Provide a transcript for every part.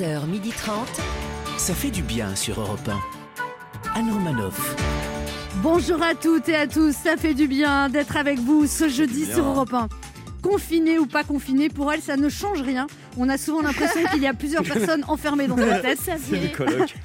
11h30. Ça fait du bien sur Europe 1. Anne Romanoff. Bonjour à toutes et à tous, ça fait du bien d'être avec vous ce jeudi sur Europe 1. Confiné ou pas confiné, pour elle, ça ne change rien. On a souvent l'impression qu'il y a plusieurs personnes enfermées dans sa tête.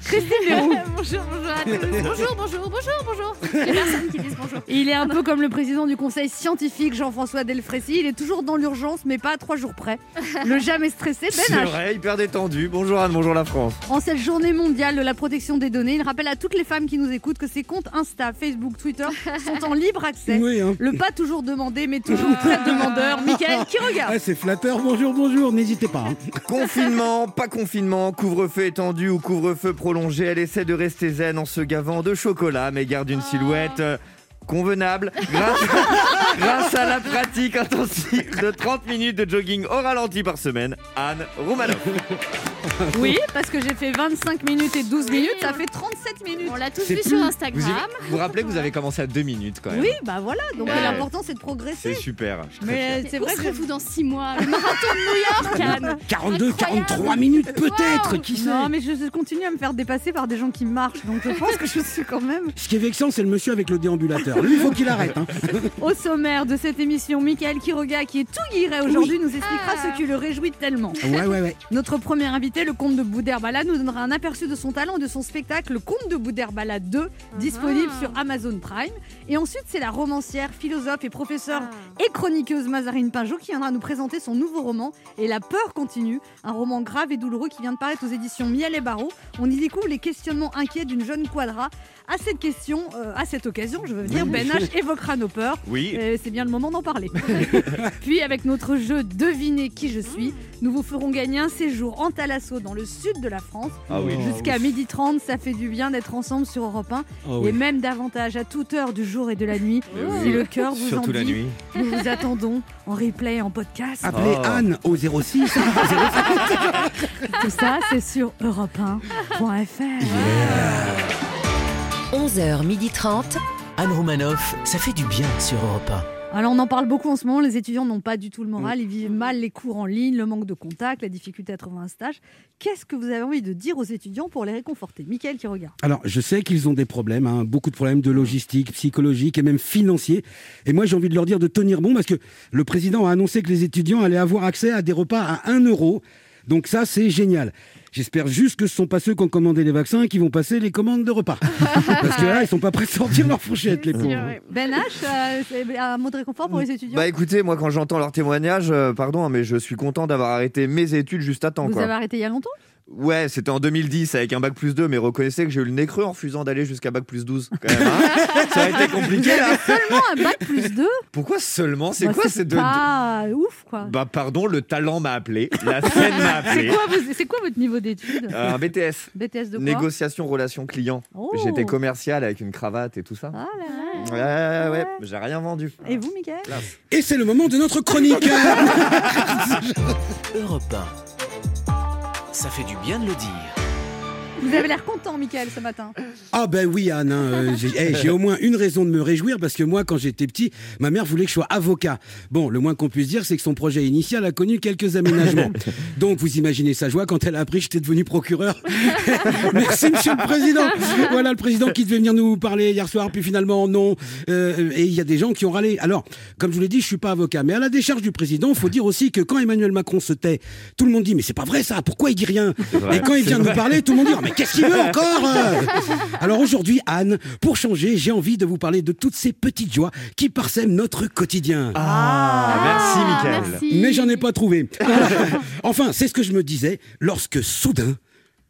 Christine Leroux. bonjour, bonjour à tous. Bonjour, bonjour, bonjour, bonjour. Les personnes qui disent bonjour. Il est un peu comme le président du conseil scientifique, Jean-François Delfrécy. Il est toujours dans l'urgence, mais pas à trois jours près. Le jamais stressé, C'est Ben H. vrai, hyper détendu. Bonjour Anne, bonjour la France. En cette journée mondiale de la protection des données, il rappelle à toutes les femmes qui nous écoutent que ces comptes Insta, Facebook, Twitter sont en libre accès. Oui, hein. Le pas toujours demandé, mais toujours très demandeur. Michael, qui regarde? Ah, c'est flatteur. Bonjour, bonjour. N'hésitez pas. Hein. Confinement, pas confinement, couvre-feu étendu ou couvre-feu prolongé, elle essaie de rester zen en se gavant de chocolat, mais garde une silhouette euh, convenable grâce, grâce à la pratique intensive de 30 minutes de jogging au ralenti par semaine. Anne Roumanoff. Oui, parce que j'ai fait 25 minutes et 12 minutes, ça fait 37 minutes. On l'a tous C'est vu plus- sur Vous Instagram. vous vous rappelez que vous avez commencé à 2 minutes quand même Oui, bah voilà, donc l'important c'est de C'est progresser. super. je suis très Mais fier. c'est vrai que serez-vous dans 6 mois Le marathon de New York, Anne? 42, Incroyable. 43 minutes peut-être. Wow. Qui sait? Non, mais je je continue à me faire dépasser par des gens qui marchent, donc je pense que je suis quand même. Ce qui est vexant, c'est le monsieur avec le déambulateur. Lui, il faut qu'il arrête. hein. Au sommaire de cette émission, Michael Quiroga, qui est tout guiré aujourd'hui, nous expliquera Ah. ce qui le réjouit tellement. Ouais, ouais, ouais. Notre premier invité, le comte de Boudherbala, nous donnera un aperçu de son talent et de son spectacle Le Comte de Boudherbala 2, disponible Ah. sur Amazon Prime. Et ensuite, c'est la romancière, philosophe et professeure Ah. et chroniqueuse Mazarine Pinjot qui viendra nous présenter son nouveau roman Et la peur continue, un roman grave et douloureux qui vient de paraître aux éditions Miel et Barreau. On y découvre les questionnements inquiets d'une jeune quadra. À cette question, euh, à cette occasion, je veux dire, Ben H évoquera nos peurs. Oui, Euh, c'est bien le moment d'en parler. Puis avec notre jeu Devinez qui je suis, nous vous ferons gagner un séjour en Thalasso dans le sud de la France. ah oui. Jusqu'à 12h30, ça fait du bien d'être ensemble sur Europe 1 Oh, et même davantage à toute heure du jour et de la nuit. Eh oui. Si le cœur vous Surtout en la dit, nuit. nous vous attendons en replay, en podcast. Appelez Oh. Anne au 06. Tout ça, c'est sur europe1.fr. 11h30. Anne Romanoff. Ça fait du bien sur Europe Alors on en parle beaucoup en ce moment, les étudiants n'ont pas du tout le moral, ils vivent mal les cours en ligne, le manque de contact, la difficulté à trouver un stage. Qu'est-ce que vous avez envie de dire aux étudiants pour les réconforter? Mickaël qui regarde. Alors, je sais qu'ils ont des problèmes, hein, beaucoup de problèmes de logistique, psychologique et même financiers. Et moi, j'ai envie de leur dire de tenir bon parce que le président a annoncé que les étudiants allaient avoir accès à des repas à 1 euro. Donc ça, c'est génial. J'espère juste que ce sont pas ceux qui ont commandé les vaccins qui vont passer les commandes de repas. Parce que là, ils sont pas prêts de sortir leur fourchette, les pauvres. Ben H, euh, c'est un mot de réconfort pour les étudiants Bah écoutez, moi quand j'entends leur témoignage, euh, pardon, hein, mais je suis content d'avoir arrêté mes études juste à temps. Vous quoi. avez arrêté il y a longtemps? Ouais, c'était en 2010 avec un bac plus 2, mais reconnaissez que j'ai eu le nez creux en refusant d'aller jusqu'à bac plus 12. Quand même, hein. Ça a été compliqué là. Seulement un bac plus 2 Pourquoi seulement? C'est Bah, quoi c'est de, de- pas ouf quoi. Bah pardon, le talent m'a appelé, la scène m'a c'est appelé. quoi, vos- c'est quoi votre niveau d'études? Euh, un BTS, BTS de quoi? Négociation relation client. Oh. J'étais commercial avec une cravate et tout ça. Ah là là. Ouais, ouais, j'ai rien vendu. Et vous, Mickaël? Et c'est le moment de notre chronique. 1. Europe 1. Ça fait du bien de le dire. Vous avez l'air content, Mickaël, ce matin. Ah ben oui Anne, hein, euh, j'ai eh, j'ai au moins une raison de me réjouir parce que moi quand j'étais petit, ma mère voulait que je sois avocat. Bon, le moins qu'on puisse dire c'est que son projet initial a connu quelques aménagements. Donc vous imaginez sa joie quand elle a appris que j'étais devenu procureur. Merci Monsieur le Président. Voilà le président qui devait venir nous parler hier soir, puis finalement non. Euh, et il y a des gens qui ont râlé. Alors, comme je vous l'ai dit, je suis pas avocat, mais à la décharge du président, faut dire aussi que quand Emmanuel Macron se tait, tout le monde dit mais c'est pas vrai ça, pourquoi il dit rien? Vrai. Et quand il vient nous parler, tout le monde dit mais qu'est-ce qu'il veut encore euh Alors aujourd'hui, Anne, pour changer, j'ai envie de vous parler de toutes ces petites joies qui parsèment notre quotidien. Ah, merci Mickaël. merci. Mais j'en ai pas trouvé. enfin, c'est ce que je me disais lorsque soudain,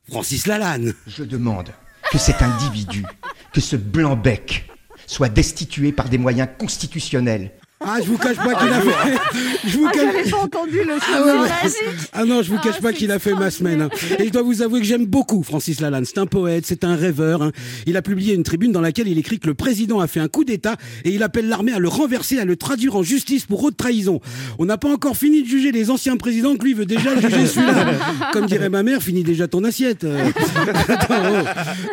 Francis Lalanne. Je demande que cet individu, que ce blanc-bec, soit destitué par des moyens constitutionnels. Ah, je vous cache pas qu'il a fait. Je vous Ah, cache- pas entendu le Ah ouais, ouais. Magique. Ah non, je vous cache Ah, pas qu'il a fait ma semaine. hein. Et je dois vous avouer que j'aime beaucoup Francis Lalanne. C'est un poète, c'est un rêveur. hein. Il a publié une tribune dans laquelle il écrit que le président a fait un coup d'État et il appelle l'armée à le renverser, à le traduire en justice pour haute trahison. On n'a pas encore fini de juger les anciens présidents que lui veut déjà juger celui-là. Comme dirait ma mère, finis déjà ton assiette. Euh, oh.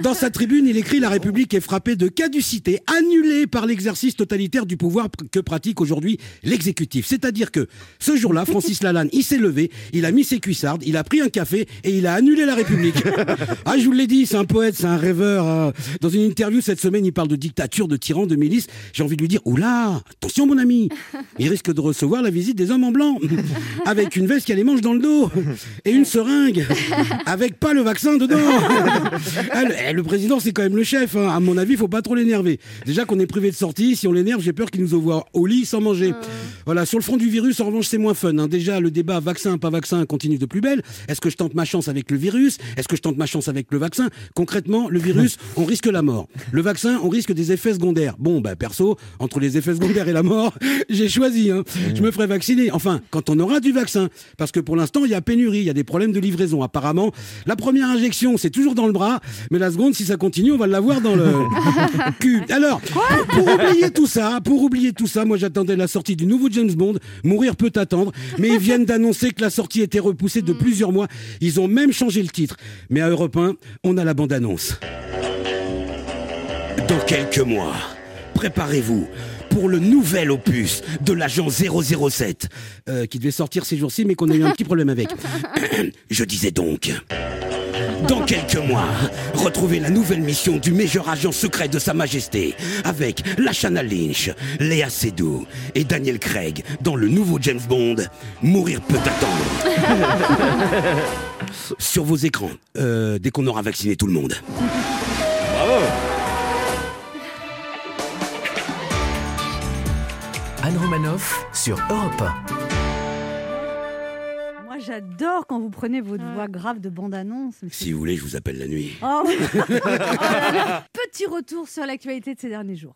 Dans sa tribune, il écrit La République est frappée de caducité, annulée par l'exercice totalitaire du pouvoir que pratique aujourd'hui l'exécutif. C'est-à-dire que ce jour-là, Francis Lalanne, il s'est levé, il a mis ses cuissardes, il a pris un café et il a annulé la République. ah, je vous l'ai dit, c'est un poète, c'est un rêveur. hein. Dans une interview cette semaine, il parle de dictature, de tyran, de milice. J'ai envie de lui dire, oula, attention mon ami, il risque de recevoir la visite des hommes en blanc, avec une veste qui a les manches dans le dos et une seringue, avec pas le vaccin dedans. Le, eh, le président, c'est quand même le chef. hein. À mon avis, faut pas trop l'énerver. Déjà qu'on est privé de sortie, si on l'énerve, j'ai peur qu'il nous envoie au lit sans manger. Voilà, sur le front du virus, en revanche, c'est moins fun. hein. Déjà, le débat vaccin, pas vaccin continue de plus belle. Est-ce que je tente ma chance avec le virus? Est-ce que je tente ma chance avec le vaccin? Concrètement, le virus, on risque la mort. Le vaccin, on risque des effets secondaires. Bon, bah perso, entre les effets secondaires et la mort, j'ai choisi. hein. Je me ferai vacciner. Enfin, quand on aura du vaccin. Parce que pour l'instant, il y a pénurie, il y a des problèmes de livraison. Apparemment, la première injection, c'est toujours dans le bras. Mais la seconde, si ça continue, on va l'avoir dans le cul. Alors, pour, pour oublier tout ça, pour oublier tout ça, moi j'attendais la sortie du nouveau James Bond. Mourir peut attendre. Mais ils viennent d'annoncer que la sortie était repoussée de plusieurs mois. Ils ont même changé le titre. Mais à Europe 1, on a la bande-annonce. Dans quelques mois, préparez-vous pour le nouvel opus de l'agent 007, euh, qui devait sortir ces jours-ci, mais qu'on a eu un petit problème avec. Je disais donc. Dans quelques mois, retrouvez la nouvelle mission du meilleur agent secret de Sa Majesté avec Lashana Lynch, Léa Seydoux et Daniel Craig dans le nouveau James Bond. Mourir peut attendre. Sur vos écrans, euh, dès qu'on aura vacciné tout le monde. Anne Romanoff sur Europe 1. Moi, j'adore quand vous prenez votre voix grave de bande-annonce. Si vous voulez, je vous appelle la nuit. Oh. Oh là là. Petit retour sur l'actualité de ces derniers jours.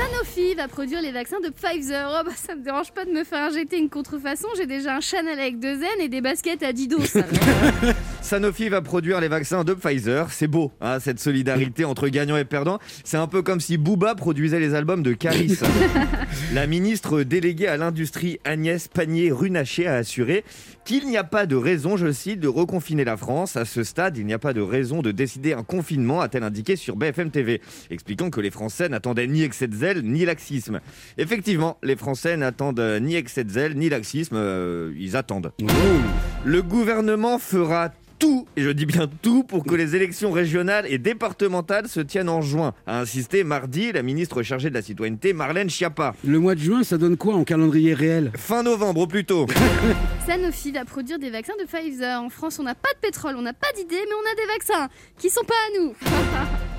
Sanofi va produire les vaccins de Pfizer. Oh bah ça me dérange pas de me faire injecter une contrefaçon. J'ai déjà un Chanel avec deux N et des baskets à Didos. alors. Sanofi va produire les vaccins de Pfizer. C'est beau, hein, cette solidarité entre gagnants et perdants. C'est un peu comme si Booba produisait les albums de Caris. La ministre déléguée à l'industrie Agnès Pannier-Runacher a assuré qu'il n'y a pas de raison, je cite, de reconfiner la France. À ce stade, il n'y a pas de raison de décider un confinement, a-t-elle indiqué sur BFM TV, expliquant que les Français n'attendaient ni excès de zèle ni laxisme. Effectivement, les Français n'attendent ni excès de zèle ni laxisme, euh, ils attendent. Le gouvernement fera tout, et je dis bien tout, pour que les élections régionales et départementales se tiennent en juin, a insisté mardi la ministre chargée de la citoyenneté Marlène Schiappa. Le mois de juin, ça donne quoi en calendrier réel? Fin novembre au plus tôt. Sanofi va produire des vaccins de Pfizer. En France, on n'a pas de pétrole, on n'a pas d'idées, mais on a des vaccins qui sont pas à nous.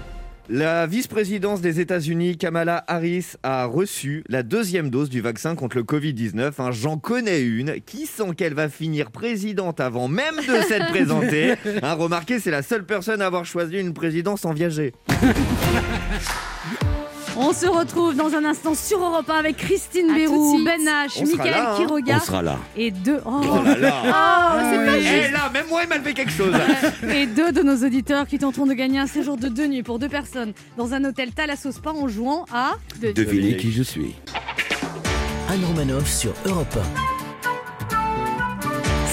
La vice-présidence des États-Unis, Kamala Harris, a reçu la deuxième dose du vaccin contre le Covid-19. Hein, J'en connais une qui sent qu'elle va finir présidente avant même de s'être présentée. Hein, remarquez, c'est la seule personne à avoir choisi une présidence en viager. On se retrouve dans un instant sur Europe 1 avec Christine Bérou, de. Ben H, Mickaël là, hein. Quiroga On sera là. et deux. Oh, Oh là là Oh, c'est pas juste. Eh là, même moi, il m'a fait quelque chose Et deux de nos auditeurs qui tenteront de gagner un séjour de deux nuits pour deux personnes dans un hôtel Thalassos Spa en jouant à. Devinez qui je suis. Anne Romanoff sur Europe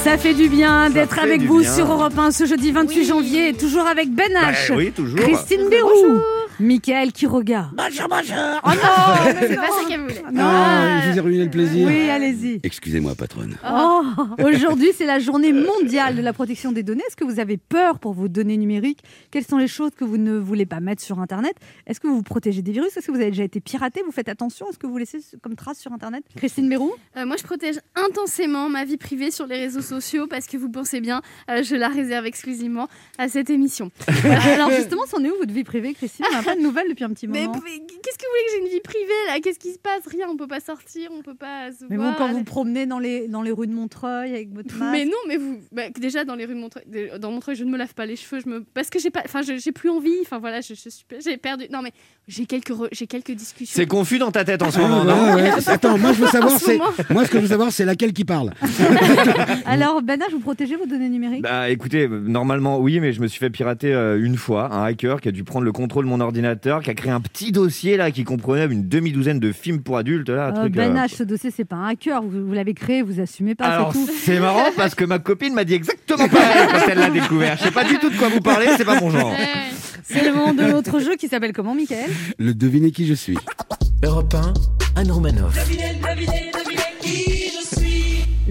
Ça fait du bien d'être avec vous bien. sur Europe 1 ce jeudi 28 Oui. janvier, toujours avec Ben Bah H, Oui, toujours Christine Bérou, Mickaël Quiroga. Bonjour, bonjour. Oh non C'est pas ça qu'elle voulait. Non. Ah, je vous ai ruiné le plaisir. Oui, allez-y. Excusez-moi, patronne. Oh, Aujourd'hui, c'est la journée mondiale de la protection des données. Est-ce que vous avez peur pour vos données numériques? Quelles sont les choses que vous ne voulez pas mettre sur Internet? Est-ce que vous vous protégez des virus? Est-ce que vous avez déjà été piraté? Vous faites attention Est-ce que vous laissez comme trace sur Internet Christine Bérou? Euh, moi, je protège intensément ma vie privée sur les réseaux sociaux parce que vous pensez bien, euh, je la réserve exclusivement à cette émission. Alors justement, c'en est où votre vie privée, Christine pas de nouvelles depuis un petit Mais moment. p- qu'est-ce que vous voulez que j'ai une vie privée là? Qu'est-ce qui se passe? Rien, on peut pas sortir, on peut pas se Mais bon, voir. quand vous promenez dans les, dans les rues de Montreuil avec votre masque... Mais non, mais vous, bah, déjà dans les rues de Montreuil, dans Montreuil, je ne me lave pas les cheveux, je me, parce que j'ai pas, enfin, j'ai plus envie. Enfin voilà, je, je suis, j'ai perdu. Non mais j'ai quelques, re- j'ai quelques discussions. C'est confus dans ta tête en ce Ah, moment, non? ouais. Attends, moi je veux savoir, c'est moi ce que je veux savoir, c'est laquelle qui parle. Alors, H, vous protégez vos données numériques? Bah écoutez, normalement oui, mais je me suis fait pirater euh, une fois. Un hacker qui a dû prendre le contrôle de mon ordinateur, qui a créé un petit dossier là qui comprenait une demi-douzaine de films pour adultes là. un Euh, truc, Ben euh, H, ce dossier, c'est pas un hacker. Vous, vous l'avez créé, vous assumez pas, Alors c'est marrant parce que ma copine m'a dit exactement pareil quand elle l'a découvert. Je sais pas du tout de quoi vous parlez, c'est pas mon genre. C'est le moment de notre jeu qui s'appelle comment, Michael? Le devinez qui je suis. Europe 1, Anne Romanoff.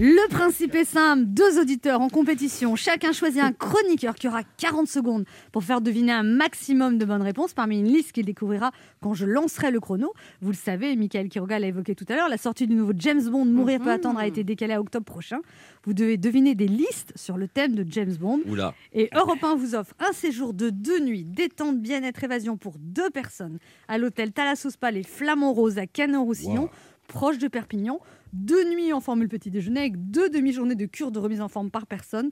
Le principe est simple, deux auditeurs en compétition, chacun choisit un chroniqueur qui aura 40 secondes pour faire deviner un maximum de bonnes réponses parmi une liste qu'il découvrira quand je lancerai le chrono. Vous le savez, Michael Quiroga l'a évoqué tout à l'heure, la sortie du nouveau James Bond Mourir peut attendre a été décalée à octobre prochain. Vous devez deviner des listes sur le thème de James Bond. Oula. Et Europe 1 vous offre un séjour de deux nuits, détente, bien-être, évasion pour deux personnes à l'hôtel Thalassos Palais Flamand Rose à Canet-Roussillon, proche de Perpignan. Deux nuits en formule petit déjeuner avec deux demi-journées de cure de remise en forme par personne,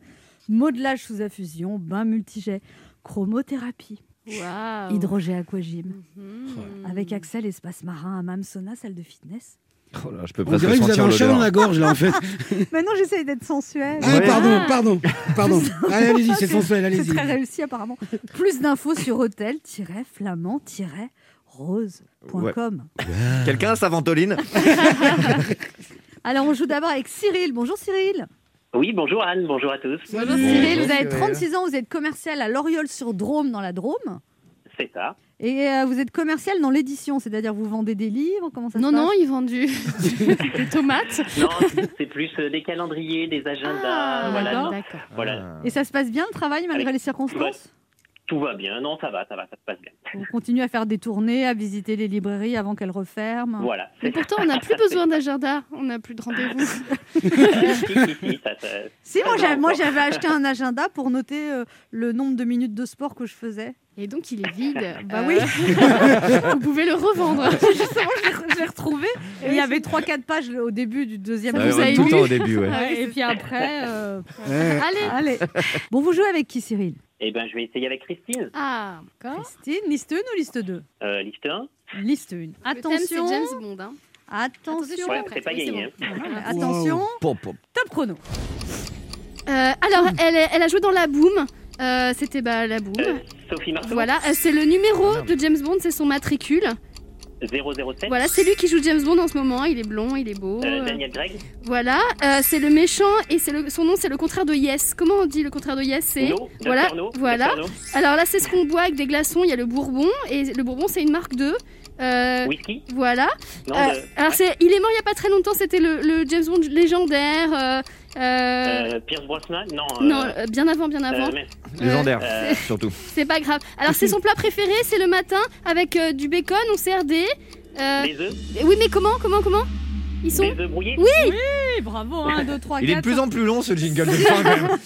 modelage sous infusion, bain multijet, chromothérapie, Waouh. hydrogé aquagym, Mhm. avec accès à l'espace marin, hammam sauna, salle de fitness. Oh là, je peux On presque dirait que vous avez sentir un chat dans la gorge là en fait. Maintenant, j'essaye d'être sensuelle. Ah, Ouais. pardon, pardon, pardon. Allez, allez-y, c'est C'est- sensuel, C'est allez-y. très réussi apparemment. Plus d'infos sur hôtel-flamand-rose.com. Quelqu'un a sa ventoline Alors, on joue d'abord avec Cyril. Bonjour Cyril. Oui, bonjour Anne, bonjour à tous. Bonjour. Cyril, vous avez Cyril. 36 ans, vous êtes commercial à Loriol sur Drôme dans la Drôme. C'est ça. Et euh, vous êtes commercial dans l'édition, c'est-à-dire vous vendez des livres Comment ça Non, se non, passe ils vendent du... des tomates. Non, c'est plus euh, des calendriers, des agendas, Ah, voilà. Voilà, Et ça se passe bien le travail malgré Avec- les circonstances tout va bien. Non, ça va, ça va, ça se passe bien. Vous continuez à faire des tournées, à visiter les librairies avant qu'elles referment Voilà. Mais pourtant, on n'a plus besoin d'agenda. On n'a plus de rendez-vous. si, si, si, ça, ça- Si, moi ça j'avais, acheté un agenda pour noter euh, le nombre de minutes de sport que je faisais. Et donc, il est vide. Bah Euh, oui, Vous pouvez le revendre. justement je l'ai- je l'ai retrouvé. Et il y avait 3-4 pages au début du deuxième Ça vous ouais, a Tout le ému temps au début, ouais. Ah et puis après. euh, Ouais. Allez. Allez. Bon, vous jouez avec qui, Cyril? Eh ben, je vais essayer avec Christine. Ah, d'accord. Christine, liste 1 ou liste 2 Euh, liste 1. Liste 1. Le thème, Attention. c'est James Bond. Hein. Attention. Attention, Ouais, c'est pas oui, c'est gagné. bon. hein. Voilà, Attention. Pop, pop. Top chrono. Euh, alors, elle, elle a joué dans La Boom. Euh, C'était bah, La Boom. Euh, Sophie Marceau. Voilà, c'est le numéro de James Bond, c'est son matricule. 007. Voilà, c'est lui qui joue James Bond en ce moment. Il est blond, il est beau. Euh, euh, Daniel Craig. Voilà, euh, c'est le méchant et c'est le, son nom, c'est le contraire de Yes. Comment on dit le contraire de Yes C'est No. voilà. No. voilà. No. Alors là, c'est ce qu'on boit avec des glaçons. Il y a le Bourbon et le Bourbon, c'est une marque de. euh, Whisky. Voilà. Non, de- alors c'est, il est mort il y a pas très longtemps. C'était le, le James Bond légendaire. Euh, euh, euh, Pierce Brosnan. Non. euh, non, euh, bien avant, bien avant. euh, mais- Légendaire, Euh, surtout. C'est pas grave. Alors c'est son plat préféré, c'est le matin avec euh, du bacon au CRD. Euh, les œufs. oui, mais comment, comment, comment? Ils sont. Brouillés. Oui, bravo. 1, 2, 3, 4. Il est de plus en plus long ce jingle de fin quand même.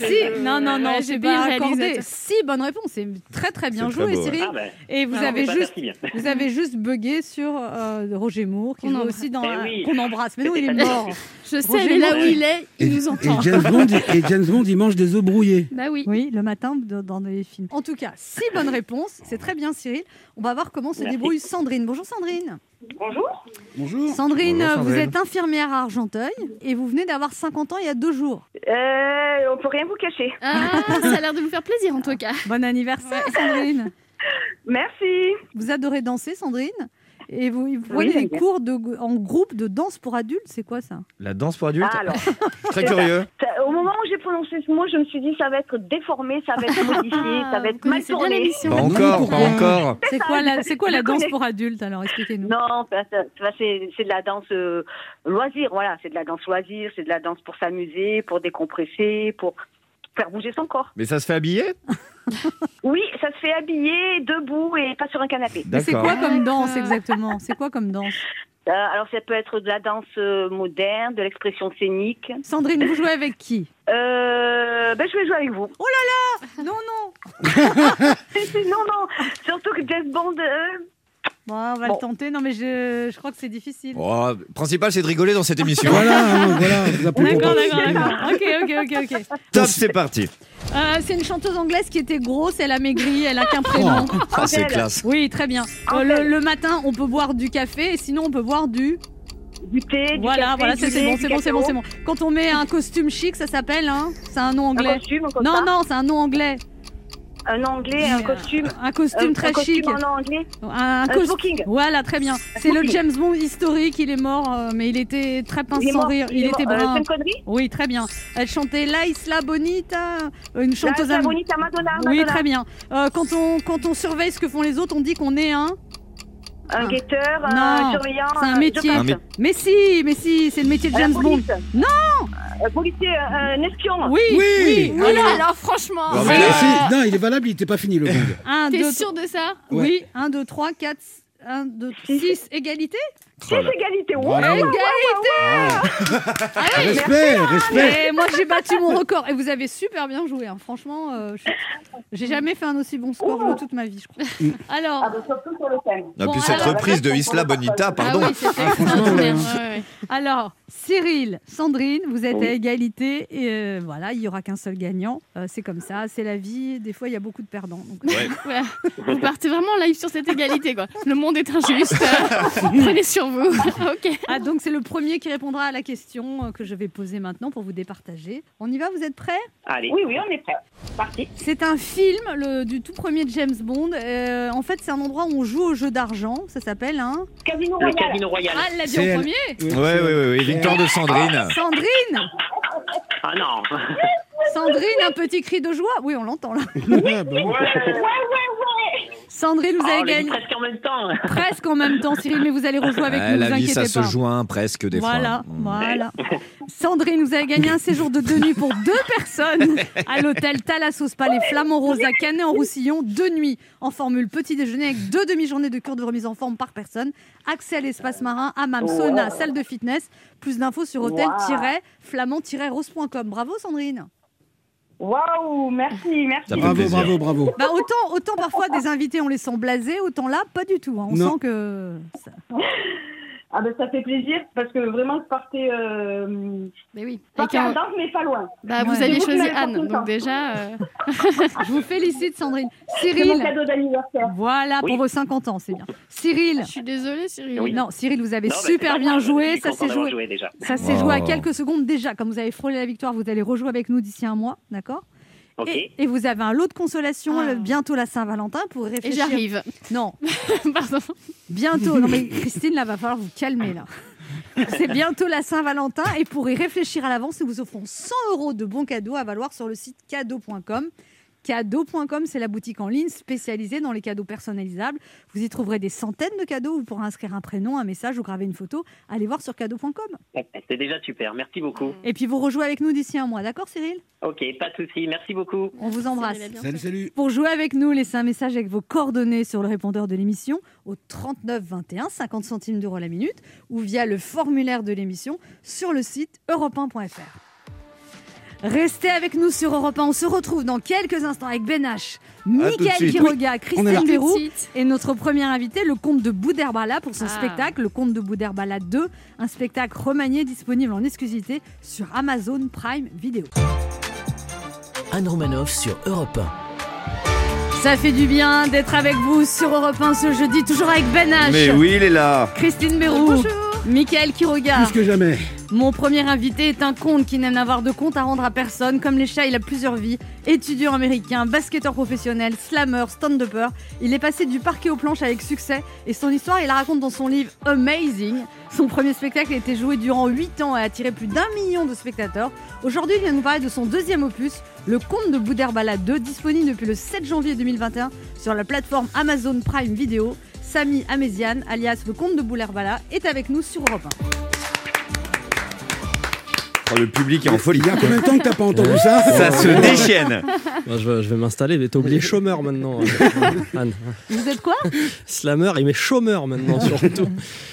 Si, non, non, non, Ouais, j'ai bien accordé. Si, bonne réponse. C'est très, très bien C'est très joué, beau, ouais. Cyril. Ah ben, Et vous avez juste. si. Vous avez juste bugué sur euh, Roger Moore, qui On joue embrasse. aussi dans Eh oui. qu'on embrasse. Mais non, il est mort. Je sais, Roger est là où il est, Et, il nous entend. et James Bond, et James Bond, il mange des œufs brouillés. Bah oui. Oui, le matin dans les films. En tout cas, six bonnes réponses. C'est très bien, Cyril. On va voir comment se débrouille Sandrine. Bonjour Sandrine. Bonjour. Bonjour. Sandrine, Bonjour, vous êtes infirmière à Argenteuil et vous venez d'avoir 50 ans il y a deux jours. Euh, on peut rien vous cacher. Ah, ça a l'air de vous faire plaisir en tout cas. Bon anniversaire, Sandrine. Merci. Vous adorez danser, Sandrine? Et vous, vous Oui, j'aime des cours de, en groupe de danse pour adultes, c'est quoi ça? La danse pour adultes Ah, alors, Très curieux. ça- au moment où j'ai prononcé ce mot, je me suis dit ça va être déformé, ça va être modifié, ça va être mal tourné. Pas encore, pas encore. C'est quoi la, c'est quoi Je la danse pour adultes alors Expliquez-nous. Non, c'est de la danse euh, loisir, voilà, c'est de la danse loisir, c'est de la danse pour s'amuser, pour décompresser, pour faire bouger son corps. Mais ça se fait habiller Oui, ça se fait habiller, debout et pas sur un canapé. Mais c'est quoi comme danse exactement? C'est quoi comme danse? Euh, alors ça peut être de la danse euh, moderne, de l'expression scénique. Sandrine, vous jouez avec qui? Euh, ben, je vais jouer avec vous. Non, non. non, non, surtout que James Bond, euh, Bon, on va Bon. le tenter. Non, mais je, je crois que c'est difficile. Oh, le principal, c'est de rigoler dans cette émission. Voilà, hein, voilà, D'accord, d'accord. Ok, ok, ok, ok. Top, c'est parti. Euh, c'est une chanteuse anglaise qui était grosse, elle a maigri, elle a qu'un prénom. Ah, c'est classe. Oui, très bien. Euh, le, le matin, on peut boire du café et sinon on peut boire du. du thé, du Voilà, café, voilà, du c'est bon, du c'est bon, c'est bon, c'est bon. Quand on met un costume chic, ça s'appelle, hein C'est un nom Un anglais. costume, comme Non, ça. non, c'est un nom anglais. Un anglais, un costume. Un costume un- très un costume chic. en anglais. Un, Un smoking. Voilà, très bien. C'est le. James Bond historique, il est mort, euh, mais il était très pince sans rire. Il, était mort. Euh, brun. Oui, très bien. Elle chantait La Isla Bonita, euh, une chanteuse la am- Bonita Madonna. Oui, Madonna. très bien. Euh, quand, on, quand on surveille ce que font les autres, on dit qu'on est un. Un guetteur, un surveillant. c'est un métier. Mais si, mais si, c'est le métier de James Bond. Non Un policier, un espion. Oui, Oui. oui. Oh là, alors franchement. Ah, mais là, si, non, il est valable, il n'était pas fini le. 1, T'es 2, sûr de ça? Ouais. oui, 1, 2, 3, 4, 1, 2, 6, égalité? C'est égalité. Ouais, ouais, ouais. Respect, respect. Et moi j'ai battu mon record. Et vous avez super bien joué, hein. franchement. euh, je- j'ai jamais fait un aussi bon score de toute ma vie, je crois. Alors, Ah, bah, surtout sur le thème. Ah, puis cette alors- reprise de Isla Bonita, pardon. Ah oui, ouais. Ouais, ouais. alors, Cyril, Sandrine, vous êtes Oui. à égalité. Et euh, voilà, il y aura qu'un seul gagnant. Euh, c'est comme ça, c'est la vie. Des fois, il y a beaucoup de perdants. donc- Voilà. Vous partez vraiment en live sur cette égalité, quoi. Le monde est injuste. Prenez sur vous. ok. Ah, donc c'est le premier qui répondra à la question euh, que je vais poser maintenant pour vous départager. On y va, vous êtes prêts? Allez. Oui, oui, on est prêt. Parti. C'est un film le, du tout premier de James Bond. Euh, en fait, c'est un endroit où on joue au jeu d'argent. Ça s'appelle un. Casino Le Royal. Casino Royal. Ah, elle l'a dit en premier? Oui, ouais, ouais, ouais, victoire de Sandrine. Sandrine Ah non. Sandrine, un petit cri de joie Oui, on l'entend là. Ah, bah oui. Sandrine, vous Oh, avez dit gagné presque en même temps. presque en même temps, Cyril, mais vous allez rejouer avec Ouais, nous, la vous vie, inquiétez ça pas. se joint presque des Voilà, fois. Mm. voilà. Sandrine, vous avez gagné un séjour de deux nuits pour deux personnes à l'hôtel Thalassos Palais Flamand Rose à Canet-en-Roussillon. Deux nuits en formule petit déjeuner avec deux demi-journées de cure de remise en forme par personne. Accès à l'espace marin, hammam, sauna, salle de fitness. Plus d'infos sur hôtel-flamand-rose.com. Bravo Sandrine. Waouh, merci, merci. Bravo, bravo, bravo. Bah autant, autant parfois des invités on les sent blasés, autant là pas du tout. hein. On Non. sent que ça- Ah ben ça fait plaisier parce que vraiment je partais, euh, Mais oui. un- mais pas loin. Bah, vous Ouais. aviez vous choisi Anne, donc déjà. euh, je vous félicite Sandrine. C'est mon Cyril, cadeau d'anniversaire. voilà pour vos 50 ans, c'est bien. Cyril, Je suis désolée, Cyril. Oui. non Cyril, vous avez Non, super bien grave, joué, ça s'est joué. joué déjà. Ça s'est joué à quelques secondes déjà. Comme vous avez frôlé la victoire, vous allez rejouer avec nous d'ici un mois, d'accord? Et, et vous avez un lot de consolation Ah. bientôt la Saint-Valentin pour Et réfléchir. j'arrive. Non, Pardon. bientôt. Non mais Christine, là, va falloir vous calmer là. C'est bientôt la Saint-Valentin et pour y réfléchir à l'avance, nous vous offrons 100 euros de bons cadeaux à valoir sur le site cadeau.com. Cadeau.com, c'est la boutique en ligne spécialisée dans les cadeaux personnalisables. Vous y trouverez des centaines de cadeaux. Vous pourrez inscrire un prénom, un message ou graver une photo. Allez voir sur cadeau.com. C'est déjà super. Merci beaucoup. Et puis vous rejouez avec nous d'ici un mois, d'accord Cyril? Ok, pas de souci. Merci beaucoup. On vous embrasse. Salut, salut. Pour jouer avec nous, laissez un message avec vos coordonnées sur le répondeur de l'émission au 39 21, 50 centimes d'euros la minute, ou via le formulaire de l'émission sur le site europe1.fr. Restez avec nous sur Europe 1. On se retrouve dans quelques instants avec Ben H, suite. Quiroga. Christine Tout de Bérou suite. et notre premier invité, le comte de Bouderbala, pour son Ah. spectacle, le comte de Bouderbala 2, un spectacle remanié disponible en exclusivité sur Amazon Prime Video. Anne Romanoff sur Europe Ça fait du bien d'être avec vous sur Europe 1 ce jeudi, toujours avec Ben H, Mais oui, il est là. Christine Bérou, Mickaël Quiroga. Plus que jamais. Mon premier invité est un conte qui n'aime n'avoir de compte à rendre à personne. Comme les chats, il a plusieurs vies. Étudiant américain, basketteur professionnel, slammer, stand-upper. Il est passé du parquet aux planches avec succès. Et son histoire, il la raconte dans son livre Amazing. Son premier spectacle a été joué durant 8 ans et a attiré plus d'un million de spectateurs. Aujourd'hui, il vient nous parler de son deuxième opus, Le Conte de Bouderbala 2, disponible depuis le 7 janvier 2021 sur la plateforme Amazon Prime Video. Samy Améziane, alias Le Conte de Bouderbala, est avec nous sur Europe 1. Oh, le public est en folie. Il y a combien de temps que t'as pas entendu ça Ça se déchaîne. Je vais, je vais m'installer, mais t'as oublié chômeur maintenant, euh, Anne. Vous êtes quoi? Slammer, il met chômeur maintenant surtout.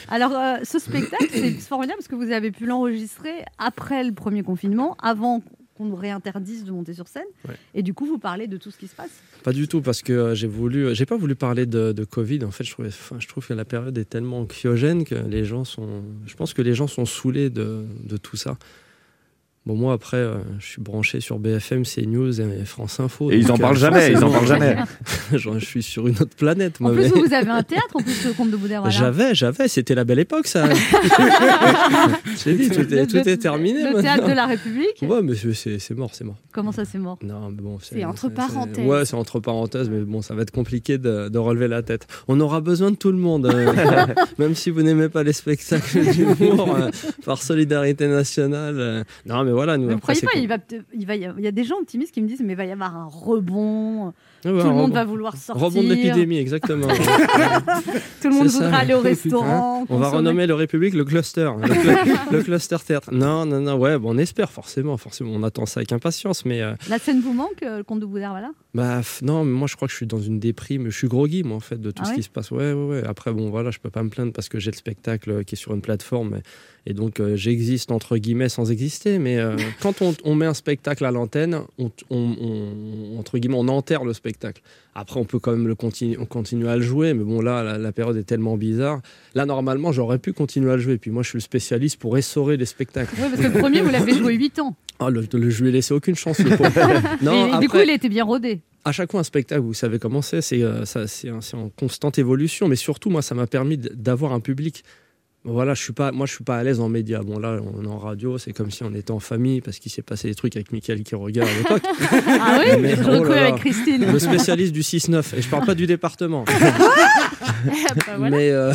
Alors, euh, ce spectacle, c'est formidable parce que vous avez pu l'enregistrer après le premier confinement, avant qu'on nous réinterdise de monter sur scène. Ouais. Et du coup, vous parlez de tout ce qui se passe. Pas du tout, parce que euh, j'ai voulu, j'ai pas voulu parler de, de Covid. En fait, je, trouvais, enfin, je trouve que la période est tellement anxiogène que les gens sont. Je pense que les gens sont saoulés de, de tout ça. Bon, moi, après, euh, je suis branché sur BFM, CNews et France Info. Et ils en parlent euh, jamais, ils en parlent jamais. genre, je suis sur une autre planète. En moi, plus, mais- vous, vous avez un théâtre, en plus, le Comte de Boudère. Voilà. J'avais, j'avais, c'était la belle époque, ça. J'ai dit, tout Le- est, tout le- est terminé. Le théâtre de la République. Ouais, mais c'est- mort, c'est mort. Comment ça, c'est mort? Non, mais bon, C'est entre parenthèses. Ouais, c'est entre parenthèses, mais bon, ça va être compliqué de, de relever la tête. On aura besoin de tout le monde, euh, même si vous n'aimez pas les spectacles d'humour, euh, par solidarité nationale. euh. Non, mais voilà, nous, après, croyez pas, il, va, peut- il, va y avoir- il y a des gens optimistes qui me disent mais il va y avoir un rebond, tout le monde rebond. va vouloir sortir. Rebond de l'épidémie, exactement. Tout le monde ça. voudra aller au restaurant. On va renommer le République le cluster, le, cl- le cluster théâtre. Non, non, non, ouais, bon, on espère forcément, forcément, on attend ça avec impatience, mais euh, La scène vous manque, euh, le conte de Boudhervala bah non, mais moi je crois que je suis dans une déprime, je suis groggy moi en fait de tout Ah ce ouais? qui se passe. Ouais, ouais, ouais. Après bon, voilà, je peux pas me plaindre parce que j'ai le spectacle euh, qui est sur une plateforme et donc euh, j'existe entre guillemets sans exister. Mais euh, quand on, on met un spectacle à l'antenne, on, on- on- entre guillemets, on enterre le spectacle. Après, on peut quand même le continuer, on continue à le jouer, mais bon là, la, la période est tellement bizarre. Là, normalement, j'aurais pu continuer à le jouer. Puis moi, je suis le spécialiste pour essorer les spectacles. Oui, parce que le premier, vous l'avez joué 8 ans. Ah, le, le- je lui ai laissé aucune chance. le et du coup, il était bien rodé. à chaque fois un spectacle, vous savez comment c'est, c'est euh, en constante évolution, mais surtout moi ça m'a permis d'avoir un public. Voilà, je suis pas, moi je suis pas à l'aise en médias. Bon là, on est en radio, c'est comme si on était en famille parce qu'il s'est passé des trucs avec Michael qui regarde à l'époque. Ah oui Mais, Je oh là recrue là. avec Christine. Le spécialiste du 6-9, et je parle pas du département. Bah, Mais euh,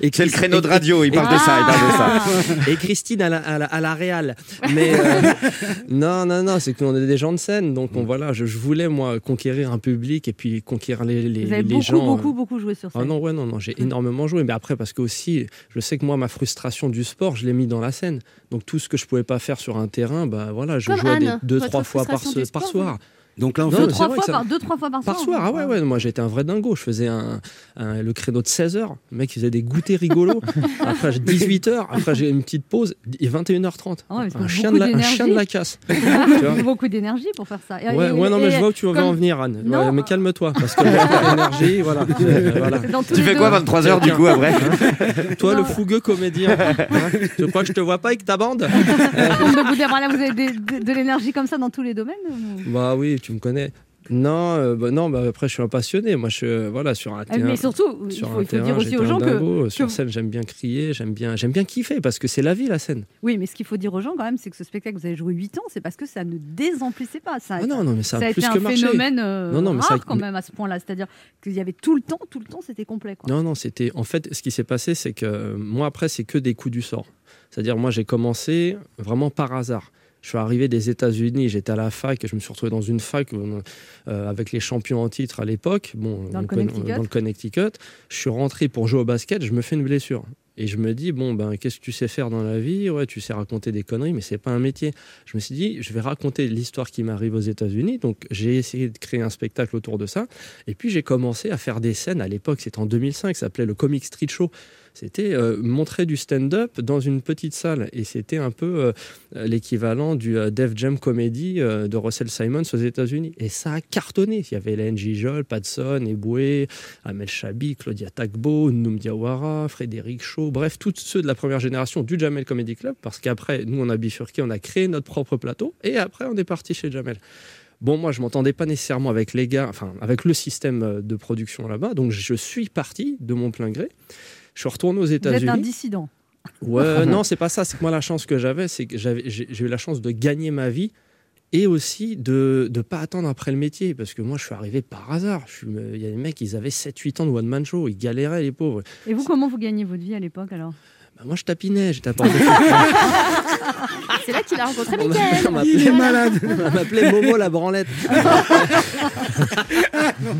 et C'est le créneau de radio, il parle de ça, il parle de ça. et Christine à la, à la, à la Real. Mais euh, non, non, non, c'est qu'on est des gens de scène. Donc on, voilà, je, je voulais moi conquérir un public et puis conquérir les, les, Vous avez les beaucoup, gens. beaucoup, beaucoup joué sur Ah scène. non, ouais, non, non, j'ai énormément joué. Mais après, parce que aussi, je sais que moi, ma frustration du sport, je l'ai mis dans la scène. Donc tout ce que je pouvais pas faire sur un terrain, bah voilà, je Comme jouais des- deux, trois fois par, ce- par soir. Donc là, en Non, fait, Deux, trois fois ça- par, deux, trois fois par, Par soir, ah ouais, ouais, moi j'étais un vrai dingo. Je faisais un, un- le créneau de 16h, le mec il faisait des goûters rigolos. après j'ai 18h, après j'ai une petite pause, et 21h30. Ah ouais, parce que un, chien beaucoup de la, un d'énergie. chien de la casse. Beaucoup d'énergie pour faire ça. Et- Ouais, et- ouais, non, mais et- je vois où tu veux comme- en venir, Anne. Non. Ouais, mais calme-toi, parce que l'énergie, voilà. Euh, voilà. Tu fais deux. quoi 23h du coup après Toi, Non. le fougueux comédien, hein, tu crois que je te vois pas avec ta bande vous avez de, de l'énergie comme ça dans tous les domaines Bah oui, tu me connais. Non, euh, bah non, bah après je suis un passionné. Moi, je suis euh, voilà sur un Ah, terrain. Mais surtout, il sur faut, un il faut terrain, dire aussi aux gens que. Sur scène, j'aime bien crier, j'aime bien, j'aime bien kiffer parce que c'est la vie la scène. Oui, mais ce qu'il faut dire aux gens quand même, c'est que ce spectacle que vous avez joué 8 ans, c'est parce que ça ne désemplissait pas. Ça, Ah non, non, mais ça a, ça a plus été que un marché. phénomène euh, Non, non, mais rare quand même à ce point-là. C'est-à-dire qu'il y avait tout le temps, tout le temps, c'était complet. Quoi. Non, non, c'était. En fait, ce qui s'est passé, c'est que euh, moi, après, c'est que des coups du sort. C'est-à-dire, moi, j'ai commencé vraiment par hasard. Je suis arrivé des États-Unis, j'étais à la fac, je me suis retrouvé dans une fac euh, euh, avec les champions en titre à l'époque, bon, Dans le dans le Connecticut. Je suis rentré pour jouer au basket, je me fais une blessure. Et je me dis, bon, ben, qu'est-ce que tu sais faire dans la vie? Ouais, tu sais raconter des conneries, mais c'est pas un métier. Je me suis dit, je vais raconter l'histoire qui m'arrive aux États-Unis. Donc, j'ai essayé de créer un spectacle autour de ça. Et puis, j'ai commencé à faire des scènes. À l'époque, c'était en 2005, ça s'appelait le Comic Street Show. C'était euh, montrer du stand-up dans une petite salle. Et c'était un peu euh, l'équivalent du euh, Def Jam Comedy de Russell Simons aux États-Unis. Et ça a cartonné. Il y avait Hélène Gijol, Patson, Eboué, Amel Chabi, Claudia Tagbo, Noum Diawara, Frédéric Shaw, bref, tous ceux de la première génération du Jamel Comedy Club. Parce qu'après, nous, on a bifurqué, on a créé notre propre plateau. Et après, on est parti chez Jamel. Bon, moi, je m'entendais pas nécessairement avec les gars, enfin, avec le système de production là-bas. Donc, je suis parti de mon plein gré. Je suis retourné aux Vous êtes un États-Unis. dissident. Ouais, non, c'est pas ça. C'est que moi, la chance que j'avais, c'est que j'ai, eu la chance de gagner ma vie et aussi de ne pas attendre après le métier. Parce que moi, je suis arrivé par hasard. Il y a des mecs, ils avaient 7-8 ans de one-man show. Ils galéraient, les pauvres. Et vous, comment vous gagnez votre vie à l'époque alors? Bah, moi, je tapinais. J'étais à Porte de C'est là qu'il a rencontré on m'appelait- il est malade. on m'appelait Momo la branlette. C'est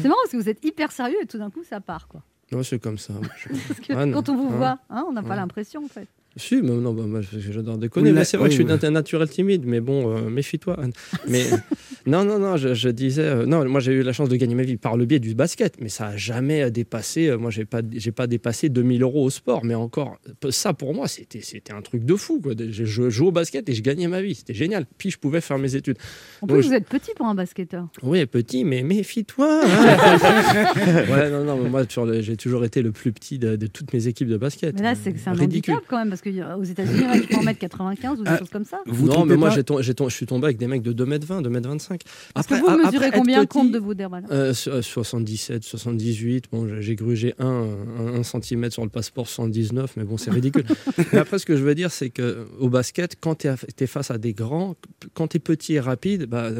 marrant parce que vous êtes hyper sérieux et tout d'un coup ça part. Quoi. Non, c'est comme ça. Parce que Ah, quand on vous Ah. voit, hein, on n'a pas l'impression en fait. Si, mais non, bah, moi, j'adore déconner. Oui, mais c'est vrai que je suis d'un naturel timide, mais bon, euh, méfie-toi, Anne. Mais non, non, non, je, je disais, euh, non, moi j'ai eu la chance de gagner ma vie par le biais du basket, mais ça a jamais euh, dépassé. euh, moi, j'ai pas, j'ai pas dépassé 2000 euros au sport, mais encore, ça pour moi, c'était, c'était un truc de fou. Quoi. Je, je jouais au basket et je gagnais ma vie, c'était génial. Puis je pouvais faire mes études. En Donc, plus, je- vous êtes petit pour un basketteur. Oui, petit, mais méfie-toi. hein. ouais, non, non, mais moi, j'ai toujours été le plus petit de, de toutes mes équipes de basket. Mais là, c'est c'est un Ridicule. handicap quand même parce qu'aux États-Unis, ouais, tu peux en mettre 95 ou des Ah, choses comme ça. Vous non, mais moi je suis tombé avec des mecs de 2m20, 2m25. Parce que vous mesurez combien petit, compte de vous voilà. euh, so- euh, 77, 78. Bon, j'ai- grugé 1, 1, cm sur le passeport 119, mais bon, c'est ridicule. mais après, ce que je veux dire, c'est que au basket, quand tu es, face à des grands, quand tu es petit et rapide, bah,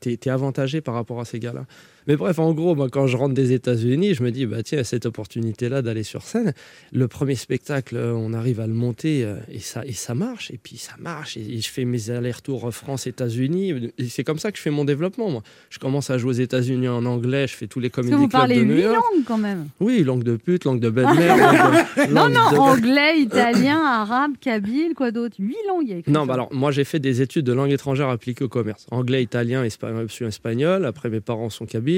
tu es, avantagé par rapport à ces gars-là. Mais bref, en gros, moi, quand je rentre des États-Unis, je me dis, bah tiens, cette opportunité-là d'aller sur scène. Le premier spectacle, euh, on arrive à le monter euh, et ça, et ça marche. Et puis ça marche. Et, je fais mes allers-retours France-États-Unis. Et c'est comme ça que je fais mon développement. Moi. Je commence à jouer aux États-Unis en anglais. Je fais tous les comédies clubs de New huit York. langues quand même. Oui, langue de pute, langue de belle-mère. Non, non, de- anglais, italien, arabe, kabyle, quoi d'autre Huit langues, il y a écrit Non, bah alors moi j'ai fait des études de langue étrangère appliquées au commerce. Anglais, italien, espa- option espagnol. Après mes parents sont kabyles.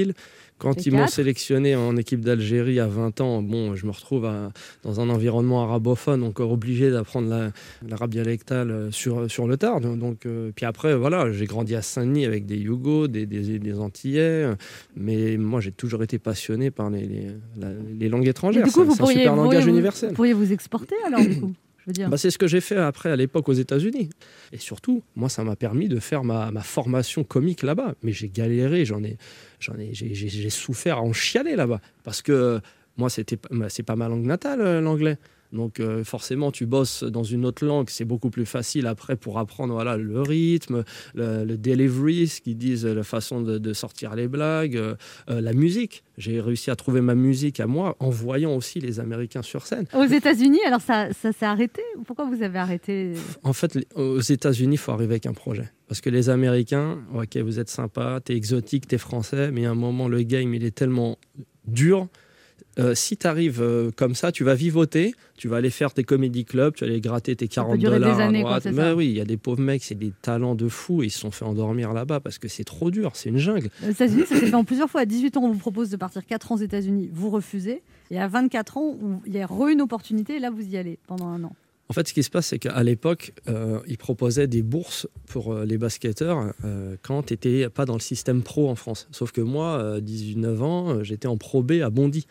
Quand ils m'ont sélectionné en équipe d'Algérie à 20 ans, bon, je me retrouve à- dans un environnement arabophone, donc obligé d'apprendre la- l'arabe dialectal euh, sur, sur le tard. Donc, euh, puis après, voilà, j'ai grandi à Saint-Denis avec des Yougos, des, des, des Antillais, mais moi j'ai toujours été passionné par les, les, la- les langues Mais étrangères. du coup, C'est- vous un pourriez, super vous langage pourriez universel. vous pourriez vous exporter alors, du coup Bah, c'est ce que j'ai fait après à l'époque aux États-Unis. Et surtout, moi, ça m'a permis de faire ma, ma formation comique là-bas. Mais j'ai galéré, j'en ai, j'en ai, j'ai, souffert à en chialer là-bas. Parce que moi, c'était, bah, c'est pas ma langue natale, euh, l'anglais. Donc euh, forcément, tu bosses dans une autre langue, c'est beaucoup plus facile après pour apprendre voilà, le rythme, le, le delivery, ce qu'ils disent, la façon de, de sortir les blagues, euh, euh, la musique. J'ai réussi à trouver ma musique à moi en voyant aussi les Américains sur scène. Aux États-Unis, alors ça, ça s'est arrêté Pourquoi vous avez arrêté En fait, aux États-Unis, il faut arriver avec un projet. Parce que les Américains, ok, vous êtes sympa, t'es exotique, t'es français, mais à un moment, le game, il est tellement dur. Euh, si tu arrives comme ça, tu vas vivoter, tu vas aller faire tes comédie clubs, tu vas aller gratter tes 40 durer des dollars à quoi, droite. c'est Mais oui, il y a des pauvres mecs, c'est des talents de fous, ils se sont fait endormir là-bas parce que c'est trop dur, c'est une jungle. Aux États-Unis, ça s'est fait en plusieurs fois. À 18 ans, on vous propose de partir 4 ans aux États-Unis, vous refusez. Et à 24 ans, il y a re une opportunité, et là, vous y allez pendant un an. En fait, ce qui se passe, c'est qu'à l'époque, euh, ils proposaient des bourses pour euh, les basketteurs euh, quand tu n'étais pas dans le système pro en France. Sauf que moi, euh, 19 ans, euh, j'étais en Pro B à Bondy,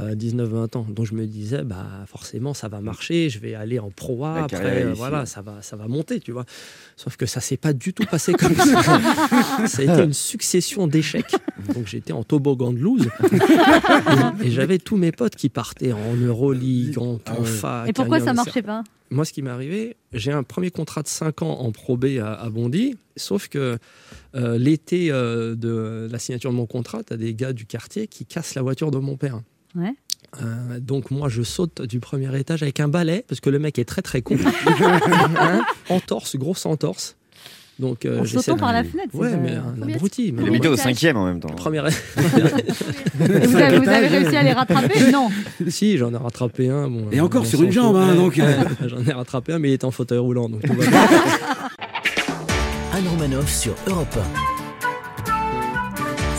euh, 19-20 ans. Donc je me disais, bah, forcément, ça va marcher, je vais aller en Pro A, après, euh, voilà, ça va, ça va monter, tu vois. Sauf que ça s'est pas du tout passé comme ça. ça a été une succession d'échecs. Donc j'étais en toboggan de loose. et et j'avais tous mes potes qui partaient en Euroleague, en, fac. Et pourquoi ça marchait pas? Moi, ce qui m'est arrivé, j'ai un premier contrat de 5 ans en Pro B à, à Bondy, sauf que euh, l'été euh, de la signature de mon contrat, tu as des gars du quartier qui cassent la voiture de mon père. Ouais. Euh, donc moi je saute du premier étage avec un balai parce que le mec est très très con Hein entorse grosse entorse donc euh, En sautant par la fenêtre, c'est ouais mais un abruti mais Il est Combien mis au cinquième en même temps. première vous, avez, vous avez réussi à les rattraper Non. si j'en ai rattrapé un bon, Et encore sur une jambe, hein, donc, euh. j'en ai rattrapé un mais il était en fauteuil roulant donc tout va bien. Anne Romanoff sur Europe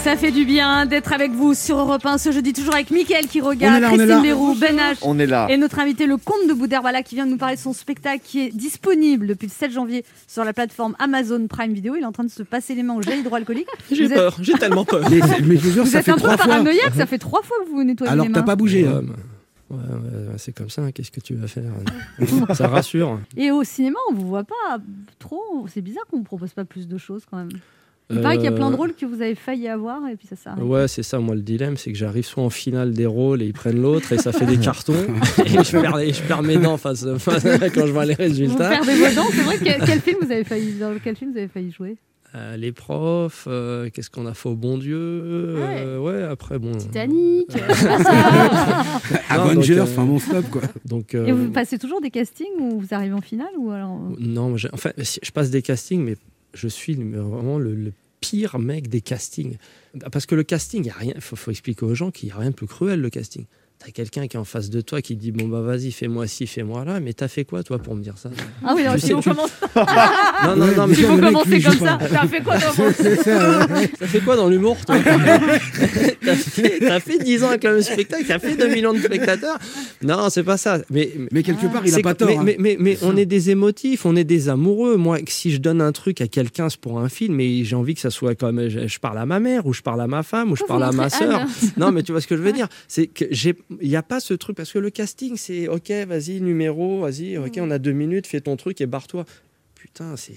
Ça fait du bien d'être avec vous sur Europe 1 ce jeudi, toujours avec Mickaël qui regarde, là, Christine. Bérou, Ben H. On est là. Et notre invité, le comte de Boudherbala, qui vient de nous parler de son spectacle qui est disponible depuis le 7 janvier sur la plateforme Amazon Prime Video. Il est en train de se passer les mains au gel hydroalcoolique. j'ai Vous êtes- peur j'ai tellement peur Mais, c'est- mais je vous jure, Vous ça êtes fait un peu trois fois. paranoïaque, ça fait trois fois que vous vous nettoyez Alors les t'as mains. pas bougé. Hein. mais- ouais, ouais, ouais, c'est comme ça, qu'est-ce que tu vas faire Ça rassure. Et au cinéma, on vous voit pas trop. C'est bizarre qu'on vous propose pas plus de choses quand même. Il paraît qu'il y a plein de Euh, rôles que vous avez failli avoir et puis ça s'arrête. Ouais, c'est ça, moi le dilemme, c'est que j'arrive soit en finale des rôles et ils prennent l'autre et ça fait des cartons et je perds, et je perds mes dents face, face- quand je vois les Vous résultats. perdez vos dents, c'est vrai. Quel, quel film vous avez failli dans quel film vous avez failli jouer? Euh, les profs, euh, qu'est-ce qu'on a fait au bon Dieu? Euh, Ouais, après, bon. Titanic. Avengers, donc, euh, enfin bon stop quoi. Donc, euh, Et vous passez toujours des castings ou vous arrivez en finale ou alors Non, enfin, si- je passe des castings, mais je suis vraiment le, pire mec des castings. Parce que le casting, il rien. faut, faut expliquer aux gens qu'il n'y a rien de plus cruel, le casting. T'as quelqu'un qui est en face de toi qui dit Bon, bah vas-y, fais-moi ci, fais-moi là, mais t'as fait quoi, toi, pour me dire ça? Ah oui, non, Je si sais, tu- commencez, Non, non, non, mais si vous commencez comme ça, t'as fait quoi fait quoi dans l'humour, toi? T'as fait, t'as fait 10 ans avec le même spectacle, t'as fait 2 millions de spectateurs Non, c'est pas ça. Mais, Mais quelque part, il a pas tort. Mais, hein. mais, mais- mais on est des émotifs, on est des amoureux. Moi, si je donne un truc à quelqu'un, c'est pour un film, et j'ai envie que ça soit comme je, je parle à ma mère, ou je parle à ma femme, ou je parle à ma sœur. Non, mais tu vois ce que je veux dire? C'est que j'ai, il n'y a pas ce truc parce que le casting, c'est ok, vas-y numéro, vas-y, ok, on a deux minutes, fais ton truc et barre-toi. Putain, c'est,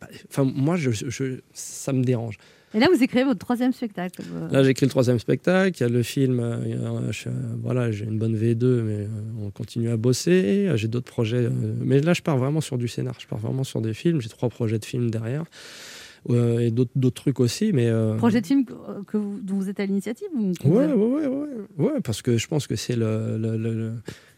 pas- Enfin, moi, je, je- ça me dérange. Et là, vous écrivez votre troisième spectacle. euh, Là, j'ai écrit le troisième spectacle. Il y a le film. euh, a- je- voilà, j'ai une bonne V2, mais euh, on continue à bosser. J'ai d'autres projets. euh, mais là, je pars vraiment sur du scénar. Je pars vraiment sur des films. J'ai trois projets de films derrière. Euh, et d'autres d'autres trucs aussi. Mais, euh, Projet de film que, vous- dont vous êtes à l'initiative ou- Ouais, ouais, ouais, ouais, ouais, parce que je pense que c'est le, le- le- le-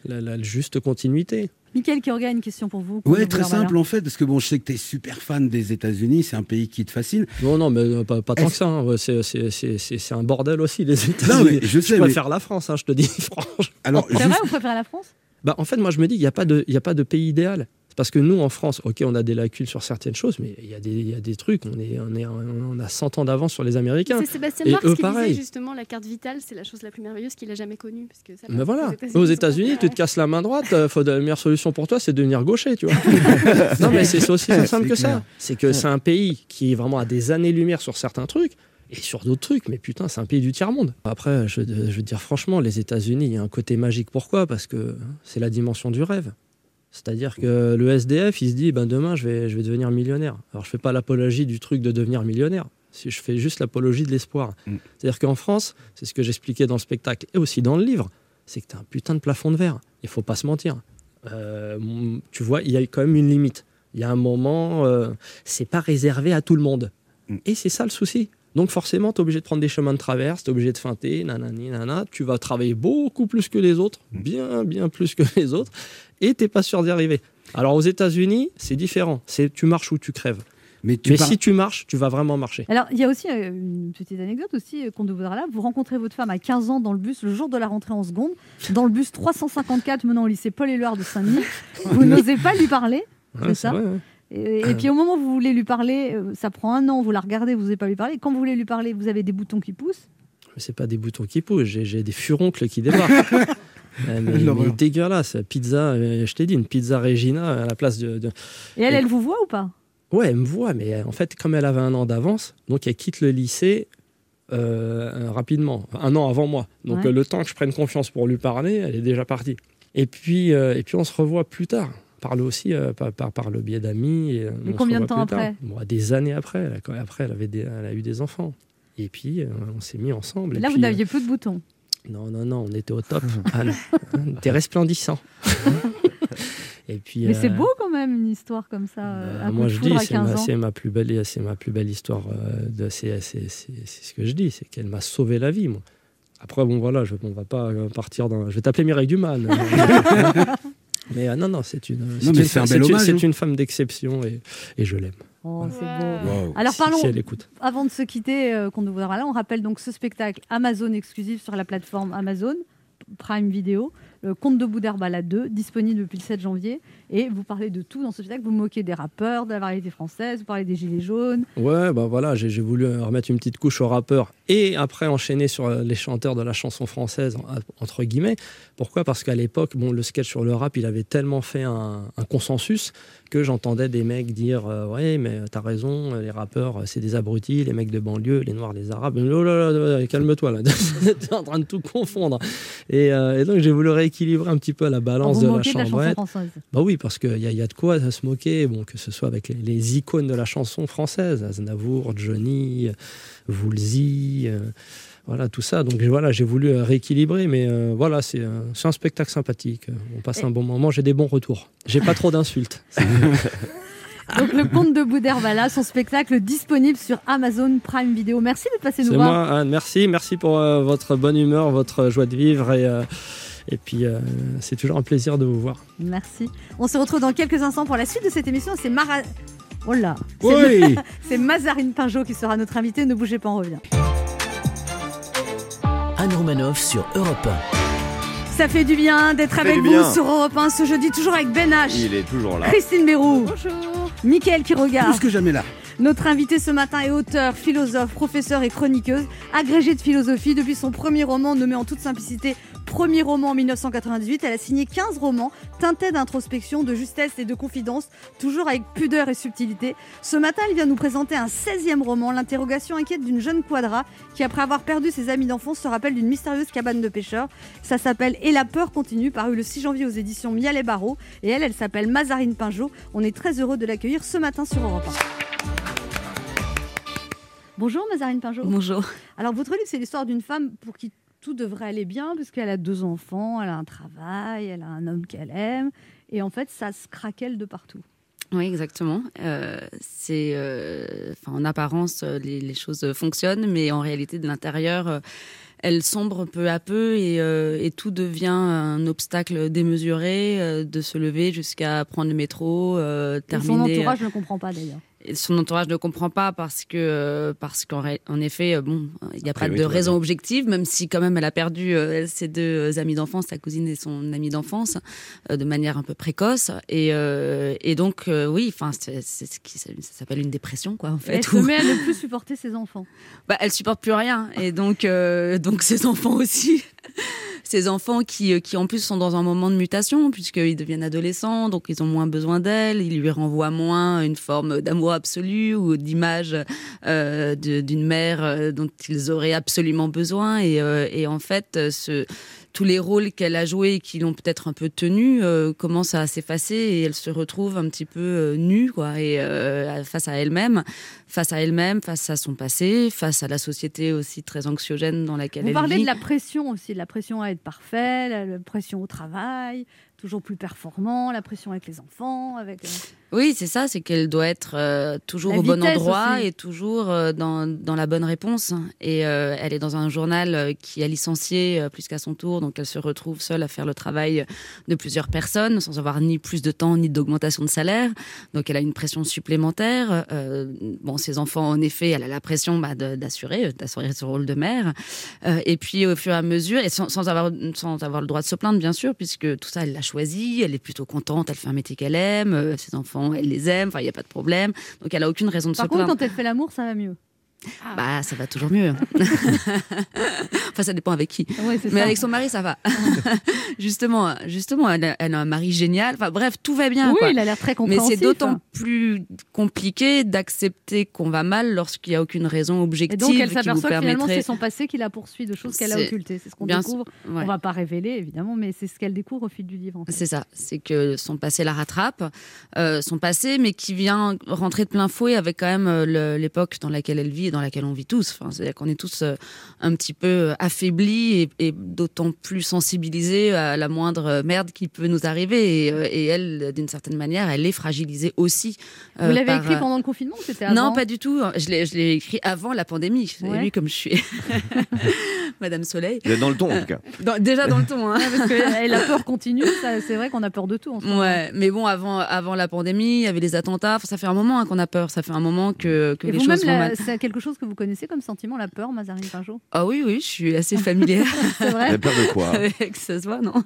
la, la juste continuité. Michael qui a une question pour vous. Ouais, Qu'on très simple en fait, parce que bon, je sais que tu es super fan des États-Unis, c'est un pays qui te fascine. Non, non, mais euh, pas, pas tant que ça. hein. C'est- C'est c'est- c'est- c'est un bordel aussi, les Non, États-Unis. mais je sais, mais- préfère la France, hein, je te dis franchement. Alors, C'est juste- vrai, vous préférez la France? Bah, en fait, moi, je me dis qu'il n'y a, pas de- il y a pas de pays idéal. Parce que nous, en France, ok, on a des lacunes sur certaines choses, mais il y, a des- il y a des trucs, on, est, on, est, on a 100 ans d'avance sur les Américains. C'est Sébastien Et Marx qui pareil. disait justement la carte vitale, c'est la chose la plus merveilleuse qu'il a jamais connue. Parce que ça Mais voilà, aux États-Unis, tu te casses la main droite, euh, faut de la meilleure solution pour toi, c'est de devenir gaucher, tu vois. non, mais c'est aussi simple que clair. ça. C'est que c'est un pays qui est vraiment à des années-lumière sur certains trucs et sur d'autres trucs, mais putain, c'est un pays du tiers-monde. Après, je, je veux dire franchement, les États-Unis, il y a un côté magique. Pourquoi? Parce que c'est la dimension du rêve. C'est-à-dire que le SDF, il se dit, ben demain, je vais, je vais devenir millionnaire. Alors, je fais pas l'apologie du truc de devenir millionnaire. Si je fais juste l'apologie de l'espoir. Mm. C'est-à-dire qu'en France, c'est ce que j'expliquais dans le spectacle et aussi dans le livre, c'est que tu as un putain de plafond de verre. Il faut pas se mentir. Euh, tu vois, il y a quand même une limite. Il y a un moment, euh, c'est pas réservé à tout le monde. Mm. Et c'est ça le souci. Donc forcément, tu es obligé de prendre des chemins de traverse, tu es obligé de feinter, nanani, nanana. Tu vas travailler beaucoup plus que les autres, Mm. bien, bien plus que les autres, et t'es pas sûr d'y arriver. Alors aux États-Unis, c'est différent. C'est tu marches ou tu crèves. mais tu Mais si tu marches, tu vas vraiment marcher. Alors, il y a aussi euh, une petite anecdote aussi, euh, qu'on de voudra là. Vous rencontrez votre femme à 15 ans dans le bus le jour de la rentrée en seconde, dans le bus 354 menant au lycée Paul-Éluard de Saint-Denis. Vous n'osez pas lui parler Ouais, c'est ça vrai, ouais. Et, et puis au moment où vous voulez lui parler, euh, ça prend un an, vous la regardez, vous n'osez pas lui parler. Quand vous voulez lui parler, vous avez des boutons qui poussent. Mais c'est pas des boutons qui poussent, j'ai des furoncles qui débarquent. Euh, mais, mais dégueulasse, pizza, euh, je t'ai dit, une pizza Regina à la place de. de- Et elle, Et- elle vous voit ou pas? Ouais, elle me voit, mais euh, en fait, comme elle avait un an d'avance, donc elle quitte le lycée euh, rapidement, un an avant moi. Donc Ouais. le temps que je prenne confiance pour lui parler, elle est déjà partie. Et puis, euh, et puis on se revoit plus tard. Par le aussi, euh, par, par, par le biais d'amis. et, euh, combien de temps après Bon, Des années après. elle- Après, elle, avait des- elle a eu des enfants. Et puis, euh, on s'est mis ensemble. et Là, vous puis, euh, n'aviez plus de boutons. non, non, non, on était au top. Ah, non. T'es resplendissant. Et puis, Mais c'est beau quand même, une histoire comme ça. euh, bah, coup moi, de je dis, c'est 15 ma, ans. c'est ma plus belle, c'est ma plus belle histoire. euh, de, c'est, c'est, c'est, c'est ce que je dis, c'est qu'elle m'a sauvé la vie, moi. Après, bon, voilà, je, on va pas partir dans. Je vais t'appeler Mireille Dumas. mais euh, non, non, c'est une. Non, un bel une- hommage, C'est une femme d'exception et, et je l'aime. Oh, Ouais. beau. Wow. Alors parlons, si elle écoute. avant de se quitter, euh, qu'on nous voudra là, on rappelle donc ce spectacle Amazon exclusif sur la plateforme Amazon Prime Video, le Conte de Boudherbala 2, disponible depuis le 7 janvier. Et vous parlez de tout dans ce spectacle. Vous moquez des rappeurs, de la variété française, vous parlez des gilets jaunes. Ouais, bah voilà, j'ai voulu remettre une petite couche aux rappeurs et après enchaîner sur euh, les chanteurs de la chanson française, en- entre guillemets. Pourquoi? Parce qu'à l'époque, bon, le sketch sur le rap, il avait tellement fait un, un consensus que j'entendais des mecs dire euh, Ouais, mais t'as raison, les rappeurs, euh, c'est des abrutis, les mecs de banlieue, les noirs, les arabes. Oh là là, calme-toi là, t'es en train de tout confondre. Et, euh, et donc, j'ai voulu rééquilibrer un petit peu la balance de la de la chanson française. Bah oui, parce qu'il y, a- il y a de quoi se moquer, bon, que ce soit avec les, les icônes de la chanson française, Aznavour, Johnny, Woolsey, euh, voilà, tout ça. Donc voilà, j'ai voulu euh, rééquilibrer, mais euh, voilà, c'est un spectacle sympathique. On passe un bon moment, j'ai des bons retours. J'ai pas trop d'insultes. Donc le Conte de Boudherbala, son spectacle disponible sur Amazon Prime Video. Merci de passer nous C'est voir. moi, Anne, merci, merci pour euh, votre bonne humeur, votre joie de vivre, et, euh, et puis euh, c'est toujours un plaisir de vous voir. Merci. On se retrouve dans quelques instants pour la suite de cette émission. C'est Mara... Oh là C'est- Oui. C'est Mazarine Pinjot qui sera notre invitée. Ne bougez pas, on revient. Anne Romanoff sur Europe Ça fait du bien d'être avec vous bien. sur Europe 1 ce jeudi, toujours avec Ben H, Il est toujours là. Christine Bérou, Bonjour. Mickaël qui regarde. Plus que jamais là. Notre invitée ce matin est auteure, philosophe, professeure et chroniqueuse, agrégée de philosophie depuis son premier roman nommé en toute simplicité Premier roman en 1998. Elle a signé 15 romans teintés d'introspection, de justesse et de confidence, toujours avec pudeur et subtilité. Ce matin, elle vient nous présenter un 16e roman, l'interrogation inquiète d'une jeune quadra qui, après avoir perdu ses amis d'enfance, se rappelle d'une mystérieuse cabane de pêcheurs. Ça s'appelle Et la peur continue, paru le 6 janvier aux éditions Miel et Barreau. Et elle, elle s'appelle Mazarine Pinjot. On est très heureux de l'accueillir ce matin sur Europe 1. Bonjour Mazarine Pinjot. Bonjour. Alors votre livre, c'est l'histoire d'une femme pour qui tout devrait aller bien, puisqu'elle a deux enfants, elle a un travail, elle a un homme qu'elle aime, et en fait, ça se craquelle de partout. Oui, exactement. Euh, c'est, euh, en apparence, euh, les, les choses fonctionnent, mais en réalité, de l'intérieur, euh, elles sombrent peu à peu et, et tout devient un obstacle démesuré de se lever jusqu'à prendre le métro, Et terminer. son entourage ne comprend pas d'ailleurs. Son entourage ne comprend pas parce que euh, parce qu'en en effet euh, bon il n'y a pas de raison bien. objective même si quand même elle a perdu euh, ses deux amis d'enfance sa cousine et son ami d'enfance euh, de manière un peu précoce et euh, et donc euh, oui enfin c'est c'est ce qui ça s'appelle une dépression quoi en Et fait elle se où- met à ne plus supporter ses enfants. bah, elle supporte plus rien et donc euh, donc ses enfants aussi ces enfants qui euh, qui en plus sont dans un moment de mutation puisqu'ils deviennent adolescents donc ils ont moins besoin d'elle ils lui renvoient moins une forme d'amour absolu ou d'image euh, d'une mère euh, dont ils auraient absolument besoin. Et et en fait ce tous les rôles qu'elle a joués et qui l'ont peut-être un peu tenus euh, commencent à s'effacer et elle se retrouve un petit peu euh, nue quoi et euh, face à elle-même face à elle-même face à son passé face à la société aussi très anxiogène dans laquelle Vous elle parlez vit. de la pression aussi, de la pression à être parfait, la, la pression au travail, toujours plus performant, la pression avec les enfants, avec. euh, Oui, c'est ça, c'est qu'elle doit être euh, toujours La au bon endroit aussi. et toujours euh, dans, dans la bonne réponse. Et euh, elle est dans un journal qui a licencié plus qu'à son tour, donc elle se retrouve seule à faire le travail de plusieurs personnes sans avoir ni plus de temps ni d'augmentation de salaire. Donc elle a une pression supplémentaire. Bon, ses enfants, en effet, elle a la pression bah, d'assurer, d'assurer ce rôle de mère. Et puis au fur et à mesure, et sans, sans avoir, sans avoir le droit de se plaindre, bien sûr, puisque tout ça, elle l'a choisi, elle est plutôt contente, elle fait un métier qu'elle aime, euh, ses enfants, elle les aime, enfin, il n'y a pas de problème. Donc elle a aucune raison de Par se contre, plaindre. quand elle fait l'amour, ça va mieux. Bah, ça va toujours mieux. enfin, ça dépend avec qui. Ouais, Mais ça. avec son mari, ça va. justement, justement, elle a, elle a un mari génial. Enfin, bref, tout va bien. Oui, quoi. il a l'air très Mais compréhensif. c'est d'autant plus compliqué d'accepter qu'on va mal lorsqu'il n'y a aucune raison Et objective donc, elle s'aperçoit que finalement, c'est son passé qui la poursuit, de choses qu'elle a occultées. C'est ce qu'on découvre. ouais. On va pas révéler, évidemment, mais c'est ce qu'elle découvre au fil du livre. en fait. C'est ça, c'est que son passé la rattrape, euh, son passé, mais qui vient rentrer de plein fouet avec quand même euh, l'époque dans laquelle elle vit et dans laquelle on vit tous. Enfin, C'est-à-dire qu'on est tous euh, un petit peu euh, affaiblis et, et d'autant plus sensibilisés à la moindre merde qui peut nous arriver. Et, euh, et elle, d'une certaine manière, elle est fragilisée aussi. Vous euh, l'avez par, écrit euh, pendant le confinement c'était avant non, pas du tout. Je l'ai, écrit avant la pandémie. Vous avez Ouais. vu comme je suis Madame Soleil. Dans le ton, en tout cas. Dans- déjà dans le ton. Hein. Parce que la peur continue, c'est vrai qu'on a peur de tout en ce moment. Ouais, mais bon, avant, avant la pandémie, il y avait les attentats. Enfin, ça fait un moment hein, qu'on a peur. Ça fait un moment que, que Et les choses vont mal. c'est quelque chose que vous connaissez comme sentiment, la peur, Mazarine Pinjot Ah oui, oui, je suis assez familière. C'est vrai? Vous avez peur de quoi? Avec ce soit, non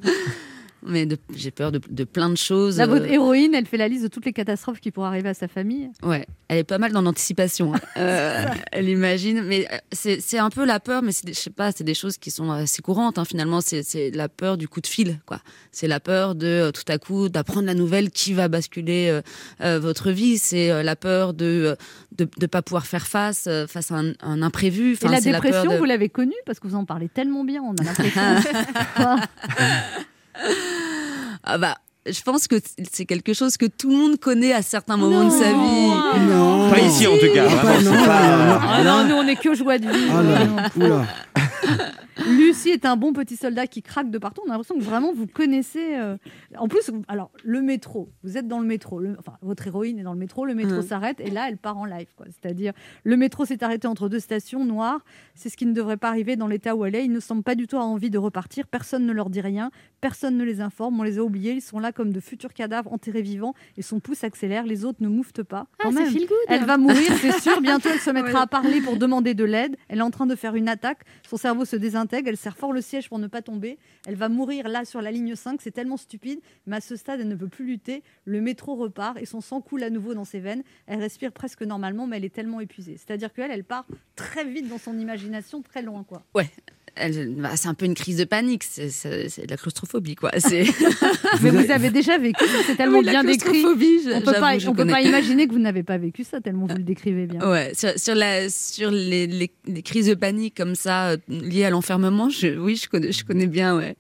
Mais j'ai peur de, de plein de choses. Là, votre euh, héroïne, elle fait la liste de toutes les catastrophes qui pourraient arriver à sa famille. Ouais, elle est pas mal dans l'anticipation. hein. Euh, elle imagine, mais euh, c'est un peu la peur, mais je sais pas, c'est des choses qui sont assez courantes. hein. Finalement, c'est la peur du coup de fil, quoi. C'est la peur de tout à coup d'apprendre la nouvelle qui va basculer euh, votre vie. C'est la peur de de de pas pouvoir faire face face à un, un imprévu. Et la dépression, peur de- vous l'avez connue parce que vous en parlez tellement bien, on a l'impression. Ah bah. Je pense que c'est quelque chose que tout le monde connaît à certains moments de sa vie. Non. Pas ici, en tout cas. Ah, Vraiment, pas- c'est non, pas- Ah non, nous on est que joie de vivre. Ah là, oula. Lucie est un bon petit soldat qui craque de partout. On a l'impression que vraiment vous connaissez. euh, En plus, alors le métro, vous êtes dans le métro. le- Enfin, votre héroïne est dans le métro. Le métro s'arrête et là, elle part en live. quoi. C'est-à-dire, le métro s'est arrêté entre deux stations noires. C'est ce qui ne devrait pas arriver dans l'état où elle est. Ils ne semblent pas du tout avoir envie de repartir. Personne ne leur dit rien. Personne ne les informe. On les a oubliés. Ils sont là comme de futurs cadavres enterrés vivants et son pouce accélère. Les autres ne mouftent pas. Ah, Quand même. Elle va mourir, c'est sûr. Bientôt, elle se mettra à parler pour demander de l'aide. Elle est en train de faire une attaque. Son cerveau se Elle serre fort le siège pour ne pas tomber. Elle va mourir là sur la ligne 5. C'est tellement stupide. Mais à ce stade, elle ne peut plus lutter. Le métro repart et son sang coule à nouveau dans ses veines. Elle respire presque normalement, mais elle est tellement épuisée. C'est-à-dire qu'elle, elle part très vite dans son imagination, très loin. quoi. Elle- bah, c'est un peu une crise de panique. C'est c'est- c'est de la claustrophobie, quoi. C'est Mais vous avez déjà vécu. C'est tellement Oui, la bien décrit. claustrophobie, je- On peut pas, on peut pas imaginer que vous n'avez pas vécu ça tellement vous le décrivez bien. Ouais, sur, sur, la, sur les, les, les crises de panique comme ça, euh, liées à l'enfermement, je, oui, je connais, je connais bien, ouais.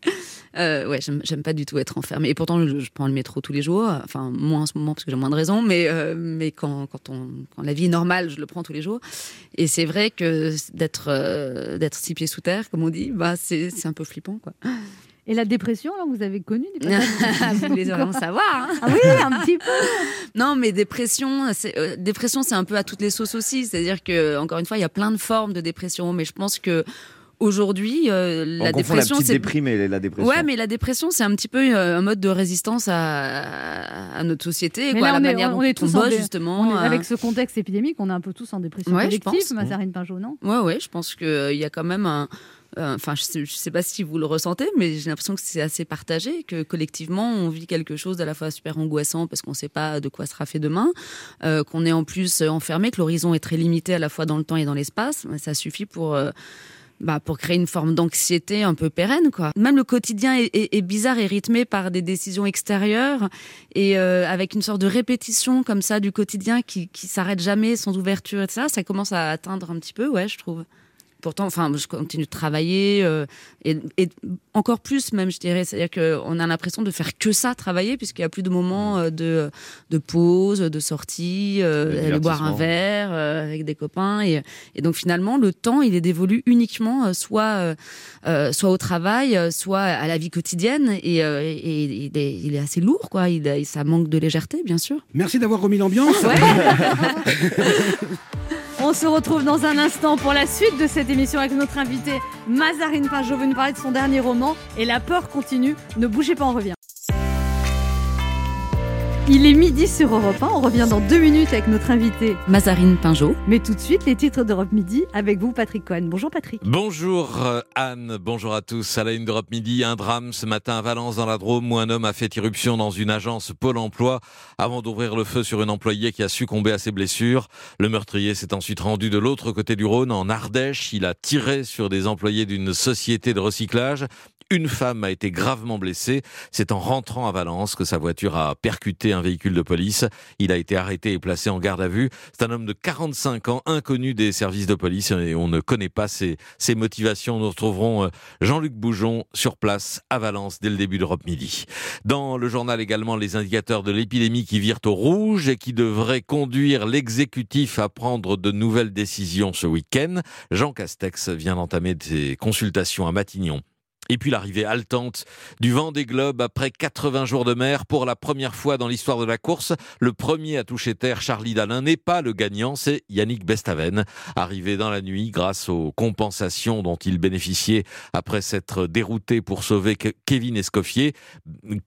Euh, ouais, j'aime pas du tout être enfermée. Et pourtant, je, je prends le métro tous les jours. Enfin, moins en ce moment parce que j'ai moins de raisons, mais, euh, mais quand, quand, on, quand la vie est normale, je le prends tous les jours. Et c'est vrai que d'être euh, d'être six pieds sous terre, comme on dit, bah, c'est c'est un peu flippant, quoi. Et la dépression, alors vous avez connu des Vous voulez vraiment savoir hein Ah oui, un petit peu. Non, mais dépression, c'est euh, dépression, c'est un peu à toutes les sauces aussi. C'est-à-dire que encore une fois, il y a plein de formes de dépression, mais je pense que aujourd'hui, euh, la dépression, la petite c'est déprimée et la dépression. Ouais, mais la dépression, c'est un petit peu euh, un mode de résistance à, à notre société, Mais quoi, là, la on est, manière on dont est on tous en dé- justement. on est- euh, avec ce contexte épidémique, on est un peu tous en dépression Ouais, collective. Mazarine Pinjot, non? Ouais, ouais, je pense qu'il y a quand même un. euh, Enfin, je sais, je sais pas si vous le ressentez, mais j'ai l'impression que c'est assez partagé, que collectivement, on vit quelque chose d'à la fois super angoissant parce qu'on ne sait pas de quoi sera fait demain, euh, qu'on est en plus enfermé, que l'horizon est très limité à la fois dans le temps et dans l'espace. Ça suffit pour. Bah, pour créer une forme d'anxiété un peu pérenne. Quoi. Même le quotidien est, bizarre et rythmé par des décisions extérieures et euh, avec une sorte de répétition comme ça du quotidien qui, qui s'arrête jamais sans ouverture et ça, ça commence à atteindre un petit peu, ouais, je trouve. Pourtant, enfin, je continue de travailler euh, et, et encore plus même, je dirais. C'est-à-dire qu'on a l'impression de faire que ça, travailler, puisqu'il n'y a plus de moments euh, de, de pause, de sortie, euh, De d'aller boire un verre euh, avec des copains. Et, et donc finalement, le temps, il est dévolu uniquement soit, soit au travail, soit à la vie quotidienne. Et, il, est, il est assez lourd, quoi. Il, ça manque de légèreté, bien sûr. Merci d'avoir remis l'ambiance. On se retrouve dans un instant pour la suite de cette émission avec notre invité Mazarine Pinjot veut nous parler de son dernier roman et la peur continue. Ne bougez pas, on revient. Il est midi sur Europe 1, on revient dans deux minutes avec notre invité Mazarine Pinjot. Mais tout de suite, les titres d'Europe Midi avec vous, Patrick Cohen. Bonjour Patrick. Bonjour euh, Anne, bonjour à tous. À la une d'Europe Midi, un drame ce matin à Valence dans la Drôme où un homme a fait irruption dans une agence Pôle emploi avant d'ouvrir le feu sur une employée qui a succombé à ses blessures. Le meurtrier s'est ensuite rendu de l'autre côté du Rhône, en Ardèche. Il a tiré sur des employés d'une société de recyclage. Une femme a été gravement blessée. C'est en rentrant à Valence que sa voiture a percuté un véhicule de police. Il a été arrêté et placé en garde à vue. C'est un homme de 45 ans, inconnu des services de police et on ne connaît pas ses, motivations. Nous retrouverons euh, Jean-Luc Boujon sur place à Valence dès le début d'Europe Midi. Dans le journal également, les indicateurs de l'épidémie qui virent au rouge et qui devraient conduire l'exécutif à prendre de nouvelles décisions ce week-end. Jean Castex vient d'entamer des consultations à Matignon. Et puis l'arrivée haletante du vent des globes après 80 jours de mer pour la première fois dans l'histoire de la course. Le premier à toucher terre, Charlie Dalin, n'est pas le gagnant, c'est Yannick Bestaven. Arrivé dans la nuit grâce aux compensations dont il bénéficiait après s'être dérouté pour sauver Ke- Kevin Escoffier,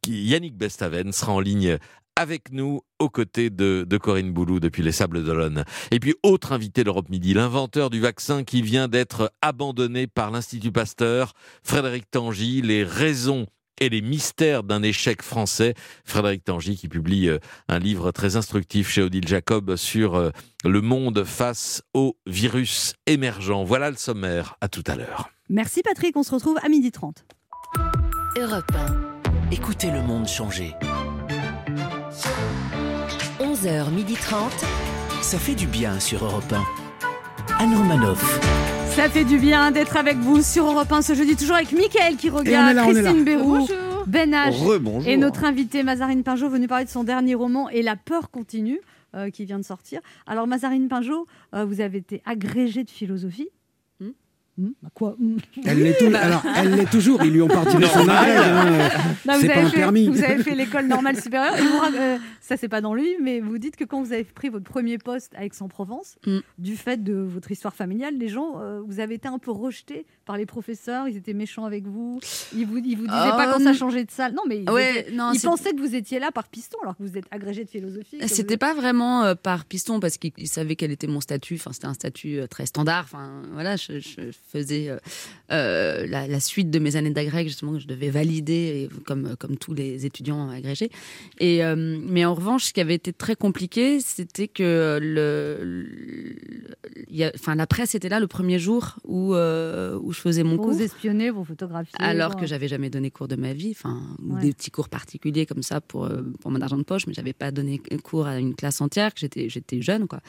Yannick Bestaven sera en ligne avec nous aux côtés de, de Corinne Boulou depuis les Sables d'Olonne. Et puis, autre invité d'Europe Midi, l'inventeur du vaccin qui vient d'être abandonné par l'Institut Pasteur, Frédéric Tangy, les raisons et les mystères d'un échec français. Frédéric Tangy qui publie euh, un livre très instructif chez Odile Jacob sur euh, le monde face au virus émergent. Voilà le sommaire. À tout à l'heure. Merci Patrick, on se retrouve à midi 30. Europe 1. Écoutez le monde changer. 11h30. Ça fait du bien sur Europe 1. Anne Romanoff. Ça fait du bien d'être avec vous sur Europe 1 ce jeudi, toujours avec Mickaël qui regarde, là. Christine Bérou. Ben H et notre invité Mazarine Pinjot venu parler de son dernier roman Et la peur continue euh, qui vient de sortir. Alors Mazarine Pinjot, euh, vous avez été agrégée de philosophie. Hmm Hmm, bah quoi Hmm. Elle l'est tou- alors, elle l'est toujours. Ils lui ont parti de son agrès. hein. Vous, C'est pas avez un fait, permis. vous avez fait l'école normale supérieure. Et vous ra- euh, ça, c'est pas dans lui, mais vous dites que quand vous avez pris votre premier poste à Aix-en-Provence, Mm. du fait de votre histoire familiale, les gens, euh, vous avez été un peu rejetés par les professeurs. Ils étaient méchants avec vous. Ils vous, ils vous disaient pas quand ça Euh, changeait de salle. Non, mais ils, ouais, étaient- non, ils c'est- pensaient que vous étiez là par piston, alors que vous êtes agrégé de philosophie. C'était vous pas vraiment euh, par piston parce qu'il il savait quel était mon statut. Enfin, c'était un statut euh, très standard. Enfin, voilà, je, je faisais euh, euh, la, la suite de mes années d'agrég justement que je devais valider et comme comme tous les étudiants agrégés. Et euh, mais en revanche, ce qui avait été très compliqué, c'était que le, a- enfin la presse était là le premier jour où euh, où je faisais mon Pour cours. vous espionner, vous photographier. Alors bon. que j'avais jamais donné cours de ma vie, enfin, ou Ouais. des petits cours particuliers comme ça pour, pour mon argent de poche, mais j'avais pas donné cours à une classe entière, que j'étais, j'étais jeune, quoi.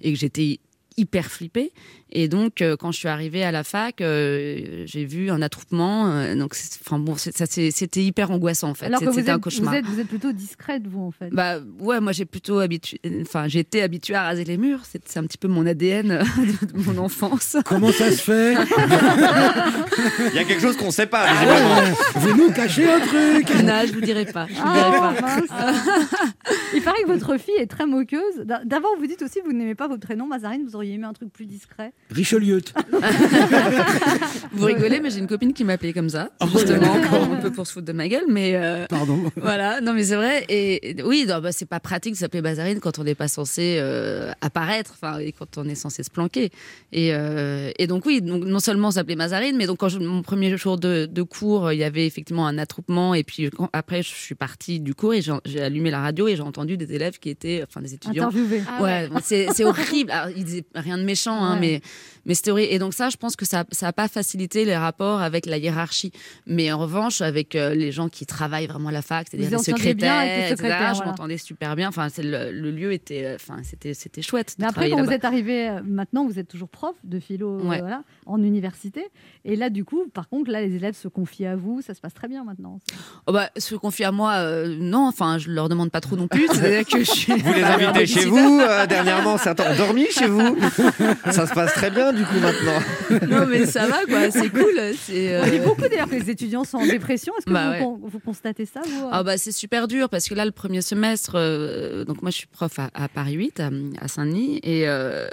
Et que j'étais hyper flippée. Et donc, euh, quand je suis arrivée à la fac, euh, j'ai vu un attroupement. euh, donc, enfin bon, c'était hyper angoissant en fait. Alors que vous C'était un êtes, cauchemar. vous, êtes, vous êtes plutôt discrète, vous, en fait. Bah ouais, moi j'ai plutôt habitué, enfin j'ai été habituée à raser les murs. C'est un petit peu mon ADN de mon enfance. Comment ça se fait? Il y a quelque chose qu'on sait pas, visiblement. Vous nous cachez un truc Non, je vous dirai pas. Je vous Ah, dirai pas. mince. Il paraît que votre fille est très moqueuse. D'a- D'abord, vous dites aussi que vous n'aimez pas votre prénom, Mazarine. Vous auriez aimé un truc plus discret. Richelieu. Vous rigolez, mais j'ai une copine qui m'appelait comme ça, justement, pour, un peu pour se foutre de ma gueule, mais euh, Pardon. voilà, non mais c'est vrai. Et oui, bah, c'est pas pratique de s'appeler Bazarine quand on n'est pas censé euh, apparaître, enfin, et quand on est censé se planquer. Et, euh, et donc oui, donc non seulement s'appeler Mazarine, mais donc quand je- mon premier jour de, de cours, il y avait effectivement un attroupement, et puis quand- après je suis partie du cours et j'ai allumé la radio et j'ai entendu des élèves qui étaient, enfin des étudiants. Interviewé. Ah ouais, c'est c'est horrible. Alors, ils disaient rien de méchant, hein, Ouais. mais mais c'était horrible. Et donc ça, je pense que ça ça a pas facilité les rapports avec la hiérarchie. Mais en revanche, avec euh, les gens qui travaillent vraiment à la fac, c'est-à-dire les bien avec les secrétaires, etc., secrétaires, je voilà. m'entendais super bien. Enfin, c'est le, le lieu était, euh, enfin, c'était c'était chouette. de Mais après, quand vous êtes arrivé, euh, maintenant, vous êtes toujours prof de philo euh, Ouais. voilà, en université. Et là, du coup, par contre, là, les élèves se confient à vous. Ça se passe très bien maintenant. Oh bah, se confier à moi, euh, non. Enfin, je leur demande pas trop non plus. Que je suis. Vous les invitez chez vous euh, Dernièrement, certains ont dormi chez vous Ça se passe très bien, du coup, maintenant. Non, mais ça va, quoi. C'est cool. On dit euh, beaucoup d'ailleurs que les étudiants sont en dépression. Est-ce que Bah vous, ouais. con- vous constatez ça vous euh Ah bah c'est super dur parce que là le premier semestre euh, donc moi je suis prof à, à Paris 8 à, à Saint-Denis et euh,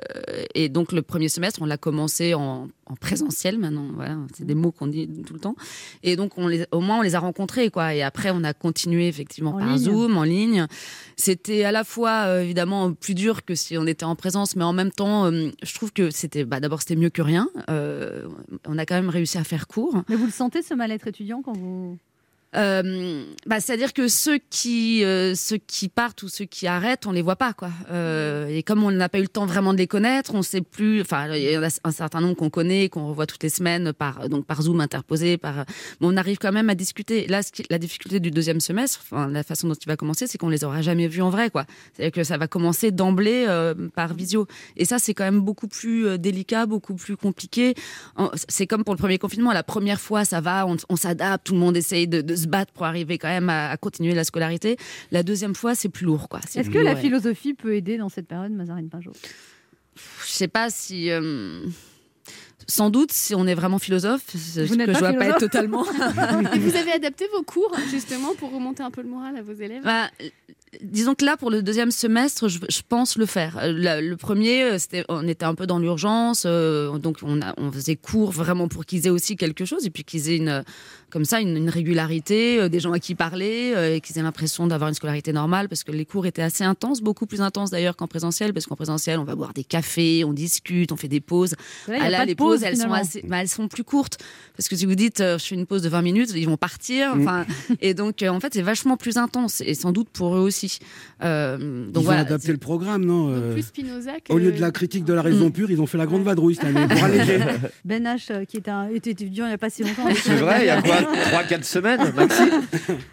et donc le premier semestre on l'a commencé en, en présentiel maintenant voilà c'est des mots qu'on dit tout le temps et donc on les au moins on les a rencontrés quoi et après on a continué effectivement En par ligne. Zoom en ligne c'était à la fois euh, évidemment plus dur que si on était en présence mais en même temps euh, je trouve que c'était bah, d'abord c'était mieux que rien. Euh, on a quand même réussi à faire court. Mais vous le sentez ce mal-être étudiant quand vous euh, bah, c'est-à-dire que ceux qui, euh, ceux qui partent ou ceux qui arrêtent, on les voit pas, quoi. Euh, et comme on n'a pas eu le temps vraiment de les connaître, on sait plus. Enfin, il y en a un certain nombre qu'on connaît, qu'on revoit toutes les semaines par donc par Zoom interposé, par. Mais on arrive quand même à discuter. Là, la difficulté du deuxième semestre, enfin la façon dont il va commencer, c'est qu'on les aura jamais vus en vrai, quoi. C'est-à-dire que ça va commencer d'emblée euh, par visio. Et ça, c'est quand même beaucoup plus euh, délicat, beaucoup plus compliqué. C'est comme pour le premier confinement. La première fois, ça va, on, on s'adapte, tout le monde essaye de, de se battre pour arriver quand même à, à continuer la scolarité. La deuxième fois, c'est plus lourd, quoi. Est-ce que la ouais. philosophie peut aider dans cette période, Mazarine Pinjot? Je sais pas si. euh, Sans doute, si on est vraiment philosophe, ce Vous que je pas vois pas être totalement. Et vous avez adapté vos cours justement pour remonter un peu le moral à vos élèves? Bah, disons que là, pour le deuxième semestre, je, je pense le faire. Euh, le premier, euh, c'était, on était un peu dans l'urgence, euh, donc on, a, on faisait cours vraiment pour qu'ils aient aussi quelque chose et puis qu'ils aient une, comme ça, une, une régularité, euh, des gens à qui parler, euh, et qu'ils aient l'impression d'avoir une scolarité normale, parce que les cours étaient assez intenses, beaucoup plus intenses d'ailleurs qu'en présentiel, parce qu'en présentiel, on va boire des cafés, on discute, on fait des pauses. Là, Ah là, pas de les pause, pauses, elles sont assez, bah, elles sont plus courtes, parce que si vous dites, euh, je fais une pause de 20 minutes, ils vont partir. Mm. Enfin, et donc, euh, en fait, c'est vachement plus intense, et sans doute pour eux aussi. Euh, Ils donc ont voilà. adapté le programme, non euh, Plus Spinoza que... Au lieu de la critique de la raison pure, ils ont fait la grande vadrouille cette année pour alléger. Ben H, euh, qui est un, était étudiant il n'y a pas si longtemps. C'est vrai, il y a quoi 3-4 semaines, maxi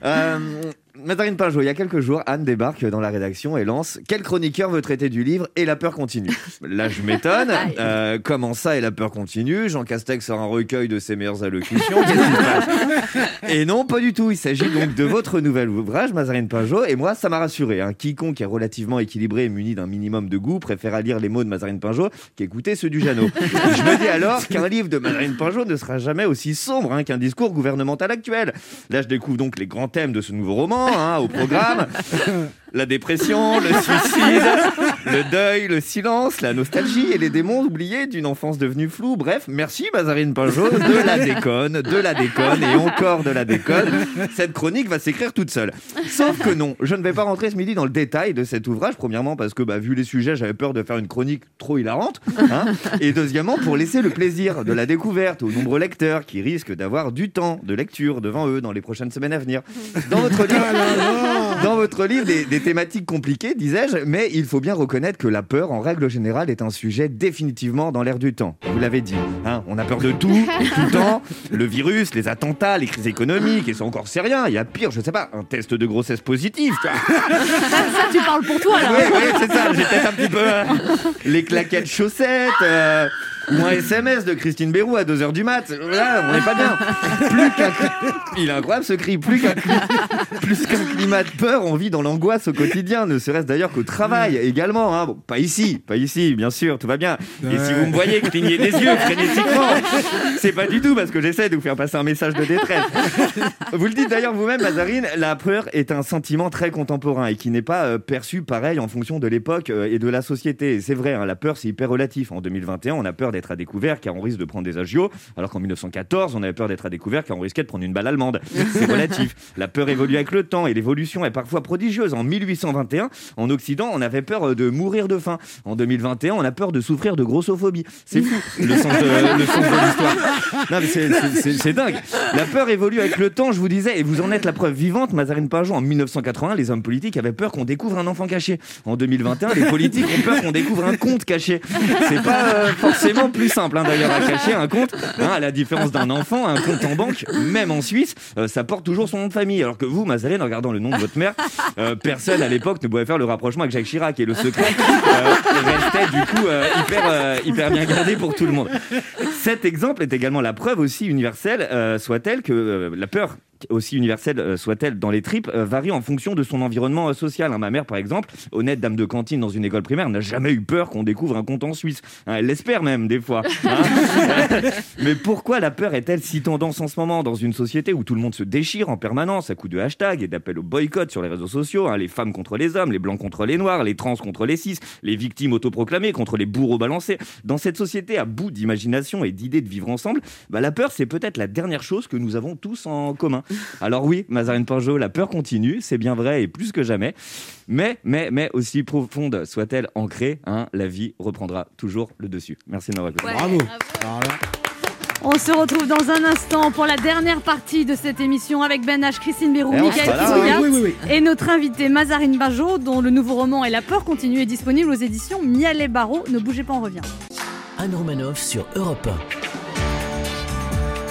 euh, Mazarine Pinjot, il y a quelques jours, Anne débarque dans la rédaction et lance Quel chroniqueur veut traiter du livre Et la peur continue? Là, je m'étonne. Euh, comment ça, et la peur continue? Jean Castex sort un recueil de ses meilleures allocutions. Et non, pas du tout. Il s'agit donc de votre nouvel ouvrage, Mazarine Pinjot. Et moi, ça m'a rassuré. hein. Quiconque est relativement équilibré et muni d'un minimum de goût préfère lire les mots de Mazarine Pinjot qu'écouter ceux du Jeannot. je me dis alors qu'un livre de Mazarine Pinjot ne sera jamais aussi sombre hein, qu'un discours gouvernemental actuel. Là, je découvre donc les grands thèmes de ce nouveau roman hein, au programme. La dépression, le suicide, le deuil, le silence, la nostalgie et les démons oubliés d'une enfance devenue floue. Bref, merci Mazarine Pinjot, de la déconne, de la déconne et encore de la déconne. Cette chronique va s'écrire toute seule. Sauf que non, je ne vais pas rentrer ce midi dans le détail de cet ouvrage. Premièrement parce que, bah, vu les sujets, j'avais peur de faire une chronique trop hilarante. hein. Et deuxièmement pour laisser le plaisir de la découverte aux nombreux lecteurs qui risquent d'avoir du temps de lecture devant eux dans les prochaines semaines à venir. Dans votre livre, Dans votre livre, des, des thématiques compliquées, disais-je, mais il faut bien reconnaître que la peur, en règle générale, est un sujet définitivement dans l'air du temps. Vous l'avez dit, hein, on a peur de tout, tout le temps. Le virus, les attentats, les crises économiques, et c'est encore c'est rien. Il y a pire, je sais pas, un test de grossesse vois. Ça, tu parles pour toi, là. Oui, oui, c'est ça. J'ai peut-être un petit peu euh, les claquettes chaussettes. euh, ou un SMS de Christine Bérou à 2h du mat. Là, on n'est pas bien. Plus qu'un Il est incroyable ce cri. Plus qu'un plus qu'un climat de peur, on vit dans l'angoisse au quotidien, ne serait-ce d'ailleurs qu'au travail également. hein. Bon, pas ici, pas ici, bien sûr, tout va bien. Et si vous me voyez cligner des yeux frénétiquement, c'est pas du tout parce que j'essaie de vous faire passer un message de détresse. Vous le dites d'ailleurs vous-même, Mazarine, la peur est un sentiment très contemporain et qui n'est pas euh, perçu pareil en fonction de l'époque euh, et de la société. C'est vrai, hein, la peur c'est hyper relatif. En 2021, on a peur d'être à découvert car on risque de prendre des agios, alors qu'en 1914, on avait peur d'être à découvert car on risquait de prendre une balle allemande. C'est relatif. La peur évolue avec le temps et l'évolution est parfois prodigieuse. En 1821, en Occident, on avait peur euh, de mourir de faim. En 2021, on a peur de souffrir de grossophobie. C'est fou, le sens de, le sens de l'histoire. C'est- dingue. La peur évolue avec le temps, je vous disais, et vous en êtes la preuve vivante. Mazarine Pinjot, en 1980, les hommes politiques avaient peur qu'on découvre un enfant caché. En 2021, les politiques ont peur qu'on découvre un compte caché. C'est pas euh, forcément plus simple, hein, d'ailleurs, à cacher un compte. Hein, à la différence d'un enfant, un compte en banque, même en Suisse, euh, ça porte toujours son nom de famille. Alors que vous, Mazarine, en regardant le nom de votre mère, euh, personne à l'époque ne pouvait faire le rapprochement avec Jacques Chirac. Et le secret euh, restait du coup hyper, hyper bien gardé pour tout le monde. Cet exemple est également la preuve aussi universelle, soit-elle, que la peur aussi universelle euh, soit-elle dans les tripes, euh, varie en fonction de son environnement euh, social. hein. Ma mère, par exemple, honnête dame de cantine dans une école primaire, n'a jamais eu peur qu'on découvre un compte en Suisse. Hein, elle l'espère même, des fois. hein. Mais pourquoi la peur est-elle si tendance en ce moment dans une société où tout le monde se déchire en permanence à coups de hashtags et d'appels au boycott sur les réseaux sociaux Les femmes contre les hommes, les blancs contre les noirs, les trans contre les cis, les victimes autoproclamées contre les bourreaux balancés? Dans cette société à bout d'imagination et d'idées de vivre ensemble, bah, la peur, c'est peut-être la dernière chose que nous avons tous en commun. Alors oui, Mazarine Pinjot, la peur continue, c'est bien vrai et plus que jamais. Mais, mais, mais aussi profonde soit-elle ancrée, hein, la vie reprendra toujours le dessus. Merci de m'avoir écouté. Bravo. On se retrouve dans un instant pour la dernière partie de cette émission avec Ben H, Christine Bérou, Michael oui, oui, oui. et notre invité Mazarine Bajot, dont le nouveau roman Et la peur continue est disponible aux éditions Miel et Barreau. Ne bougez pas, on revient. Anne Romanoff sur Europe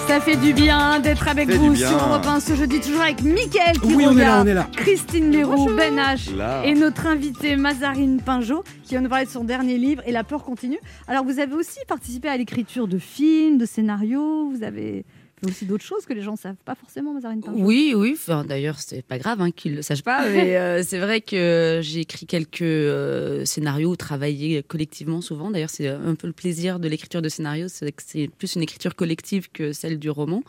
Ça fait du bien d'être avec vous sur Europe 1 ce jeudi, toujours avec Mickaël qui Oui, on est là, regarde, on est là. Christine Bérou, Ben H Là. et notre invité Mazarine Pinjot qui va nous parler de son dernier livre Et la peur continue. Alors vous avez aussi participé à l'écriture de films, de scénarios, vous avez fait aussi d'autres choses que les gens ne savent pas forcément, Mazarine Pinjot. Oui, oui. Enfin, D'ailleurs, c'est pas grave hein, qu'ils le sachent pas, mais euh, c'est vrai que j'ai écrit quelques euh, scénarios, travaillé collectivement souvent. D'ailleurs, c'est un peu le plaisir de l'écriture de scénarios, c'est que c'est plus une écriture collective que celle du roman.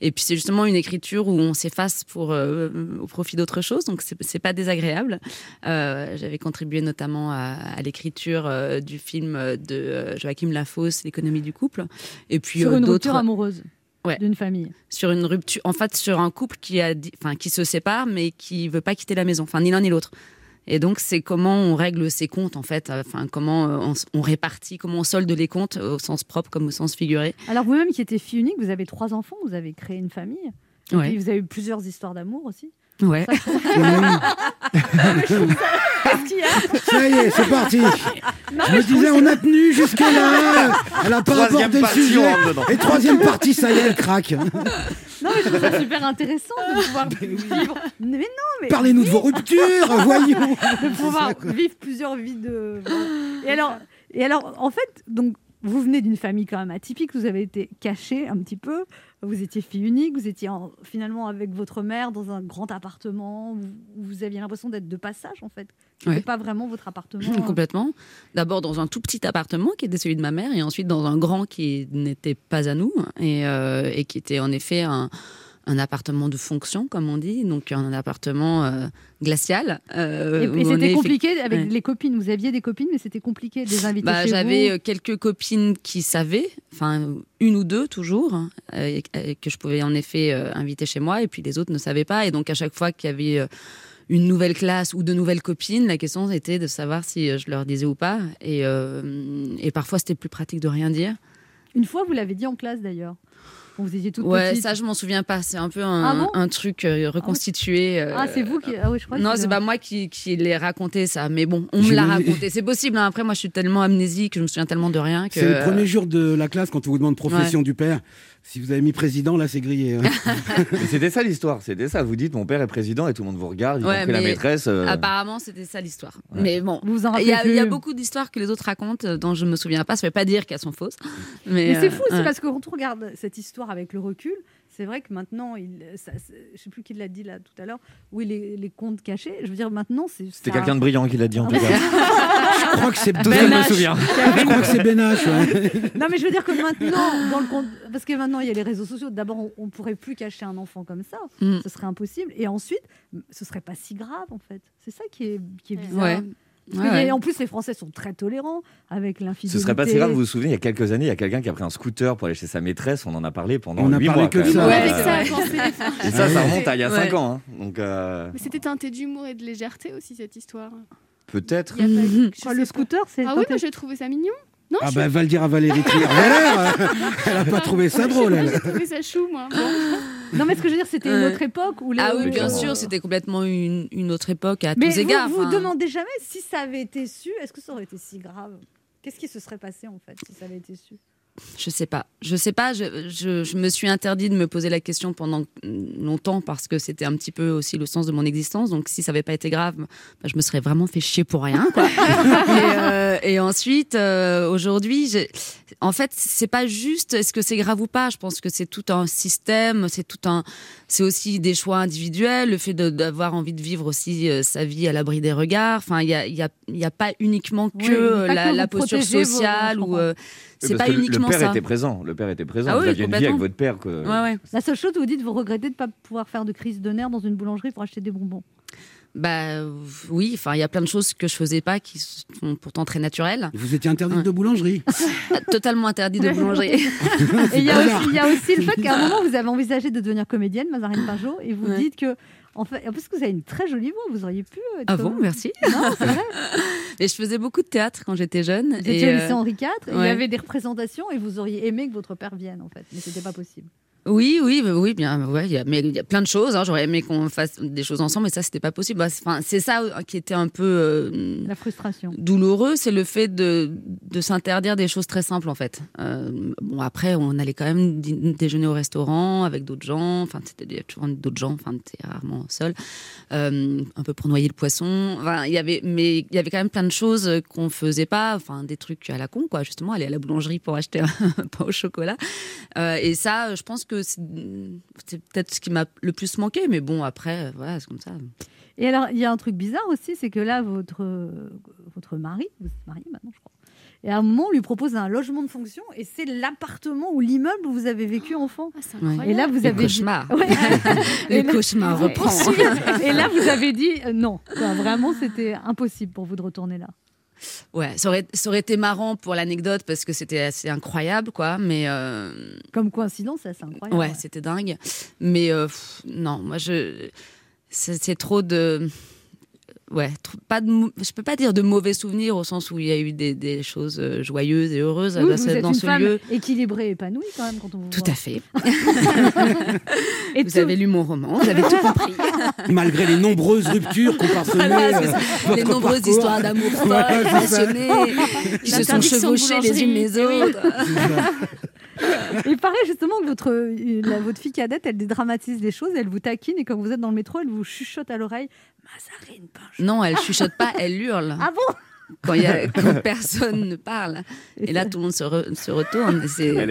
Et puis c'est justement une écriture où on s'efface pour euh, au profit d'autre chose, donc c'est pas désagréable. Euh, J'avais contribué notamment à, à l'écriture du film de Joachim Lafosse, L'économie du couple, et puis sur une rupture amoureuse Ouais. d'une famille. sur une rupture, en fait, sur un couple qui a, enfin, qui se sépare, mais qui veut pas quitter la maison, enfin, ni l'un ni l'autre. Et donc, c'est comment on règle ses comptes, en fait, enfin, comment euh, on, répartit, comment on solde les comptes au sens propre comme au sens figuré. Alors vous-même qui êtes fille unique, vous avez trois enfants, vous avez créé une famille. Et Ouais. puis vous avez eu plusieurs histoires d'amour aussi. Ouais. Ça, y a Ça y est, c'est parti. Non, Je me disais, on a tenu jusque-là. Elle a pas abordé le sujet. Et troisième partie, ça y est, elle craque. Non, mais je trouve ça super intéressant de pouvoir vivre. Mais non, mais Parlez-nous de vos ruptures, voyons. de pouvoir vivre plusieurs vies de. Et alors, et alors, en fait, donc vous venez d'une famille quand même atypique. Vous avez été caché un petit peu. Vous étiez fille unique. Vous étiez en- finalement avec votre mère dans un grand appartement. Où vous aviez l'impression d'être de passage en fait. C'était Ouais. pas vraiment votre appartement. Complètement. D'abord dans un tout petit appartement qui était celui de ma mère, et ensuite dans un grand qui n'était pas à nous, et, euh, et qui était en effet un, un appartement de fonction, comme on dit, donc un appartement euh, glacial. euh, Et, et c'était compliqué avec Ouais. les copines. Vous aviez des copines, mais c'était compliqué de les inviter Bah, chez J'avais euh, quelques copines qui savaient, enfin une ou deux toujours, hein, euh, et- que je pouvais en effet inviter chez moi, et puis les autres ne savaient pas. Et donc à chaque fois qu'il y avait une nouvelle classe ou de nouvelles copines, la question était de savoir si je leur disais ou pas. Et, et parfois c'était plus pratique de rien dire. Une fois, vous l'avez dit en classe d'ailleurs. Vous étiez toute Ouais, petite ça je m'en souviens pas. C'est un peu un, Ah bon un truc euh, reconstitué. euh, Ah, c'est vous qui. Ah oui, je crois Non, c'est pas moi qui, qui l'ai raconté ça, mais bon, on me l'a raconté. C'est possible. hein. Après, moi, je suis tellement amnésique, je me souviens tellement de rien que. C'est le premier jour de la classe quand on vous demande profession Ouais. du père. Si vous avez mis président, là, c'est grillé. hein. Mais C'était ça l'histoire, c'était ça. Vous dites mon père est président et tout le monde vous regarde, y Ouais, compris la mais maîtresse. euh, Apparemment, c'était ça l'histoire. Ouais. Mais bon, Vous vous en il y, a- rappelez il y a beaucoup d'histoires que les autres racontent dont je me souviens pas. Ça veut pas dire qu'elles sont fausses. Mais, Mais c'est euh, fou, c'est parce que quand on regarde cette histoire avec le recul, c'est vrai que maintenant, il, ça, c'est- je sais plus qui l'a dit là tout à l'heure, oui, les, les comptes cachés. Je veux dire, maintenant, c'est. C'était quelqu'un de brillant qui l'a dit en tout cas. Je crois que c'est que je me souviens. Je crois que c'est Ben H, ouais. Non, mais je veux dire que maintenant, dans le compte, parce que maintenant il y a les réseaux sociaux. D'abord, on, on pourrait plus cacher un enfant comme ça, Mm. ce serait impossible. Et ensuite, ce serait pas si grave en fait. C'est ça qui est, qui est bizarre. Ouais. Ouais. En plus, les Français sont très tolérants avec l'infidélité. Ce serait pas si grave, vous vous souvenez, il y a quelques années, il y a quelqu'un qui a pris un scooter pour aller chez sa maîtresse, on en a parlé pendant On a 8 parlé mois. que ça. Ouais, ça, Et ça, ça remonte à il y a Ouais. 5 ans. hein. Donc euh, Mais c'était teinté d'humour et de légèreté aussi, cette histoire. peut-être. Pas- sais le scooter, c'est. Ah oui, moi j'ai trouvé ça mignon. Non, Ah je- bah, va le dire à Valérie Trierweiler. Elle a pas trouvé ça drôle, elle. j'ai trouvé ça chou, moi. Bon. Non, mais ce que je veux dire, c'était une autre époque où les. Ah oui, bien sûr, c'était complètement une, une autre époque à Mais tous vous, égards. vous enfin. demandez jamais si ça avait été su, est-ce que ça aurait été si grave? Qu'est-ce qui se serait passé en fait si ça avait été su? Je sais pas. Je sais pas. Je, je- je me suis interdit de me poser la question pendant longtemps parce que c'était un petit peu aussi le sens de mon existence. Donc si ça avait pas été grave, bah, je me serais vraiment fait chier pour rien. Quoi. et, euh, et ensuite, euh, aujourd'hui, j'ai- en fait, c'est pas juste est-ce que c'est grave ou pas. Je pense que c'est tout un système. C'est tout un. C'est aussi des choix individuels. Le fait d'avoir envie de vivre aussi euh, sa vie à l'abri des regards. Enfin, il y a, il y a, il y a pas uniquement que Oui, euh, pas la, que la vous posture vos- sociale ou. euh, c'est pas uniquement Le père ça. était présent. Le père était présent. Ah vous oui, aviez une vie avec votre père. Que... Ouais, ouais. La seule chose, vous dites, vous regrettez de ne pas pouvoir faire de crise de nerfs dans une boulangerie pour acheter des bonbons. Bah euh, oui, enfin il y a plein de choses que je faisais pas qui sont pourtant très naturelles. Vous étiez interdite Ouais. de boulangerie. Totalement interdit de boulangerie. Et il y, a aussi- il y a aussi le fait qu'à un moment, vous avez envisagé de devenir comédienne, Mazarine Pinjot, et vous Ouais. dites que. En fait, en plus que vous avez une très jolie voix, vous auriez pu. Être Ah bon, comme- merci. Non, c'est vrai. Et je faisais beaucoup de théâtre quand j'étais jeune. Vous étiez et, au lycée euh, Henri IV, et il y avait des représentations, et vous auriez aimé que votre père vienne, en fait, mais c'était pas possible. Oui, oui, oui, bien, ouais, il y a, mais il y a plein de choses. hein. J'aurais aimé qu'on fasse des choses ensemble, mais ça, c'était pas possible. Bah, c'est- Enfin, c'est ça euh, qui était un peu euh, La frustration. douloureux, c'est le fait de, de s'interdire des choses très simples en fait. Euh, bon après, on allait quand même déjeuner au restaurant avec d'autres gens. Enfin, c'était toujours d'autres gens. Enfin, t'es rarement seul. Euh, un peu pour noyer le poisson. Enfin, il y avait, mais il y avait quand même plein de choses qu'on faisait pas. Enfin, des trucs à la con quoi. Justement, aller à la boulangerie pour acheter un pain au chocolat. Et ça, je pense que c'est c'est peut-être ce qui m'a le plus manqué. Mais bon, après, euh, voilà, c'est comme ça. Et alors, il y a un truc bizarre aussi, c'est que là, votre, votre mari, vous êtes marié maintenant, je crois, et à un moment, on lui propose un logement de fonction, et c'est l'appartement ou l'immeuble où vous avez vécu enfant. Ah, c'est Ouais. incroyable. Et là, vous Le avez dit- cauchemar. Ouais. Le Et là- cauchemar Ouais. reprend. Et là, vous avez dit euh, non. Vraiment, c'était impossible pour vous de retourner là. Ouais, ça aurait, ça aurait été marrant pour l'anecdote parce que c'était assez incroyable, quoi. Mais euh, Comme coïncidence, c'est incroyable. ouais, c'était dingue. Mais euh, pff, non, moi, je, c'est trop de. Ouais, pas de, je peux pas dire de mauvais souvenirs au sens où il y a eu des, des choses euh, joyeuses et heureuses Oui, dans vous ce, êtes dans une ce femme lieu. équilibrée, épanouie quand même quand on vous Tout voit. à fait. Et Vous tout- avez lu mon roman, vous avez tout compris. Malgré les nombreuses ruptures qu'on. Voilà, euh, les nombreuses parcours. histoires d'amour folles, Ouais, passionnées, qui se sont chevauchées les unes les autres. Il paraît justement que votre, euh, la- votre fille cadette, elle dédramatise les choses, elle vous taquine et quand vous êtes dans le métro, elle vous chuchote à l'oreille Mazarine. Non, elle chuchote pas, elle hurle. Ah bon? Quand, il y a, quand personne ne parle. Et là, tout le monde se, re- se retourne. et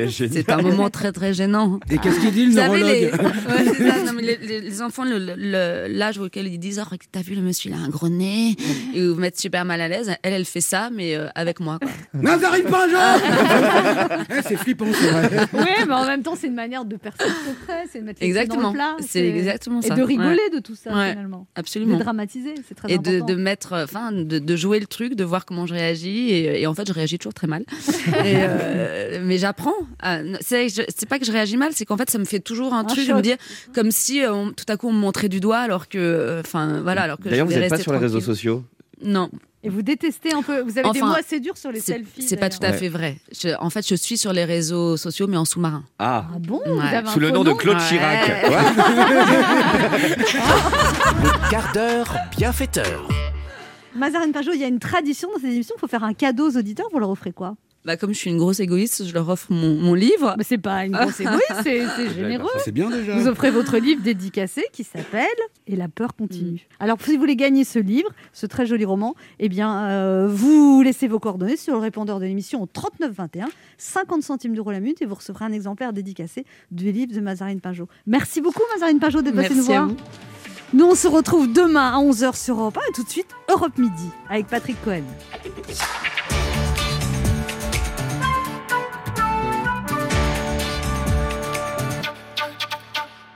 C'est un moment très, très gênant. Et qu'est-ce qu'il dit, le Vous savez, les, neurologue Ouais, c'est ça. Non, mais les, les- les enfants, le- le- l'âge auquel ils disent Oh, T'as vu le monsieur, il a un gros nez Et vous mettre super mal à l'aise. Elle, elle fait ça, mais euh, avec moi. Quoi. Nazarine Pinjot Eh, C'est flippant, c'est vrai. Oui, mais en même temps, c'est une manière de percer le secret, c'est de mettre les pieds dans Exactement. le plat. C'est exactement Et ça. de rigoler Ouais. de tout ça, Ouais. finalement. Absolument. De dramatiser, c'est très et de, important. de mettre, euh, enfin, de, de jouer le truc, de voir comment je réagis. Et, et en fait, je réagis toujours très mal. Et, euh, mais j'apprends. C'est pas que je réagis mal, c'est qu'en fait, ça me fait toujours un, Un truc de choc. me dire comme si euh, on- tout à coup on me montrait du doigt, alors que, euh, enfin, voilà, alors que. D'ailleurs, je vous n'êtes pas sur les réseaux sociaux Non. Et vous détestez un peu. Vous avez des Enfin, mots assez durs sur les selfies. c'est pas tout à fait vrai. Je- en fait, je suis sur les réseaux sociaux, mais en sous-marin. Ah, Ah bon? Ouais. Vous avez un sous le nom de Claude Ouais. Chirac. Le quart d'heure bienfaiteur. Mazarine Pajot, il y a une tradition dans cette émission. Il faut faire un cadeau aux auditeurs. Vous leur offrez quoi? Bah, comme je suis une grosse égoïste, je leur offre mon, mon livre. Mais c'est pas une grosse égoïste, c'est c'est généreux. C'est bien déjà. Vous offrez votre livre dédicacé qui s'appelle Et la peur continue. Alors, si vous voulez gagner ce livre, ce très joli roman, eh bien, euh, vous laissez vos coordonnées sur le répondeur de l'émission au 3921, 50 centimes d'euros la minute, et vous recevrez un exemplaire dédicacé du livre de Mazarine Pajot. Merci beaucoup, Mazarine Pajot, d'être passée nous Merci à voir. vous. Nous, on se retrouve demain à 11h sur Europe 1 et tout de suite Europe Midi avec Patrick Cohen.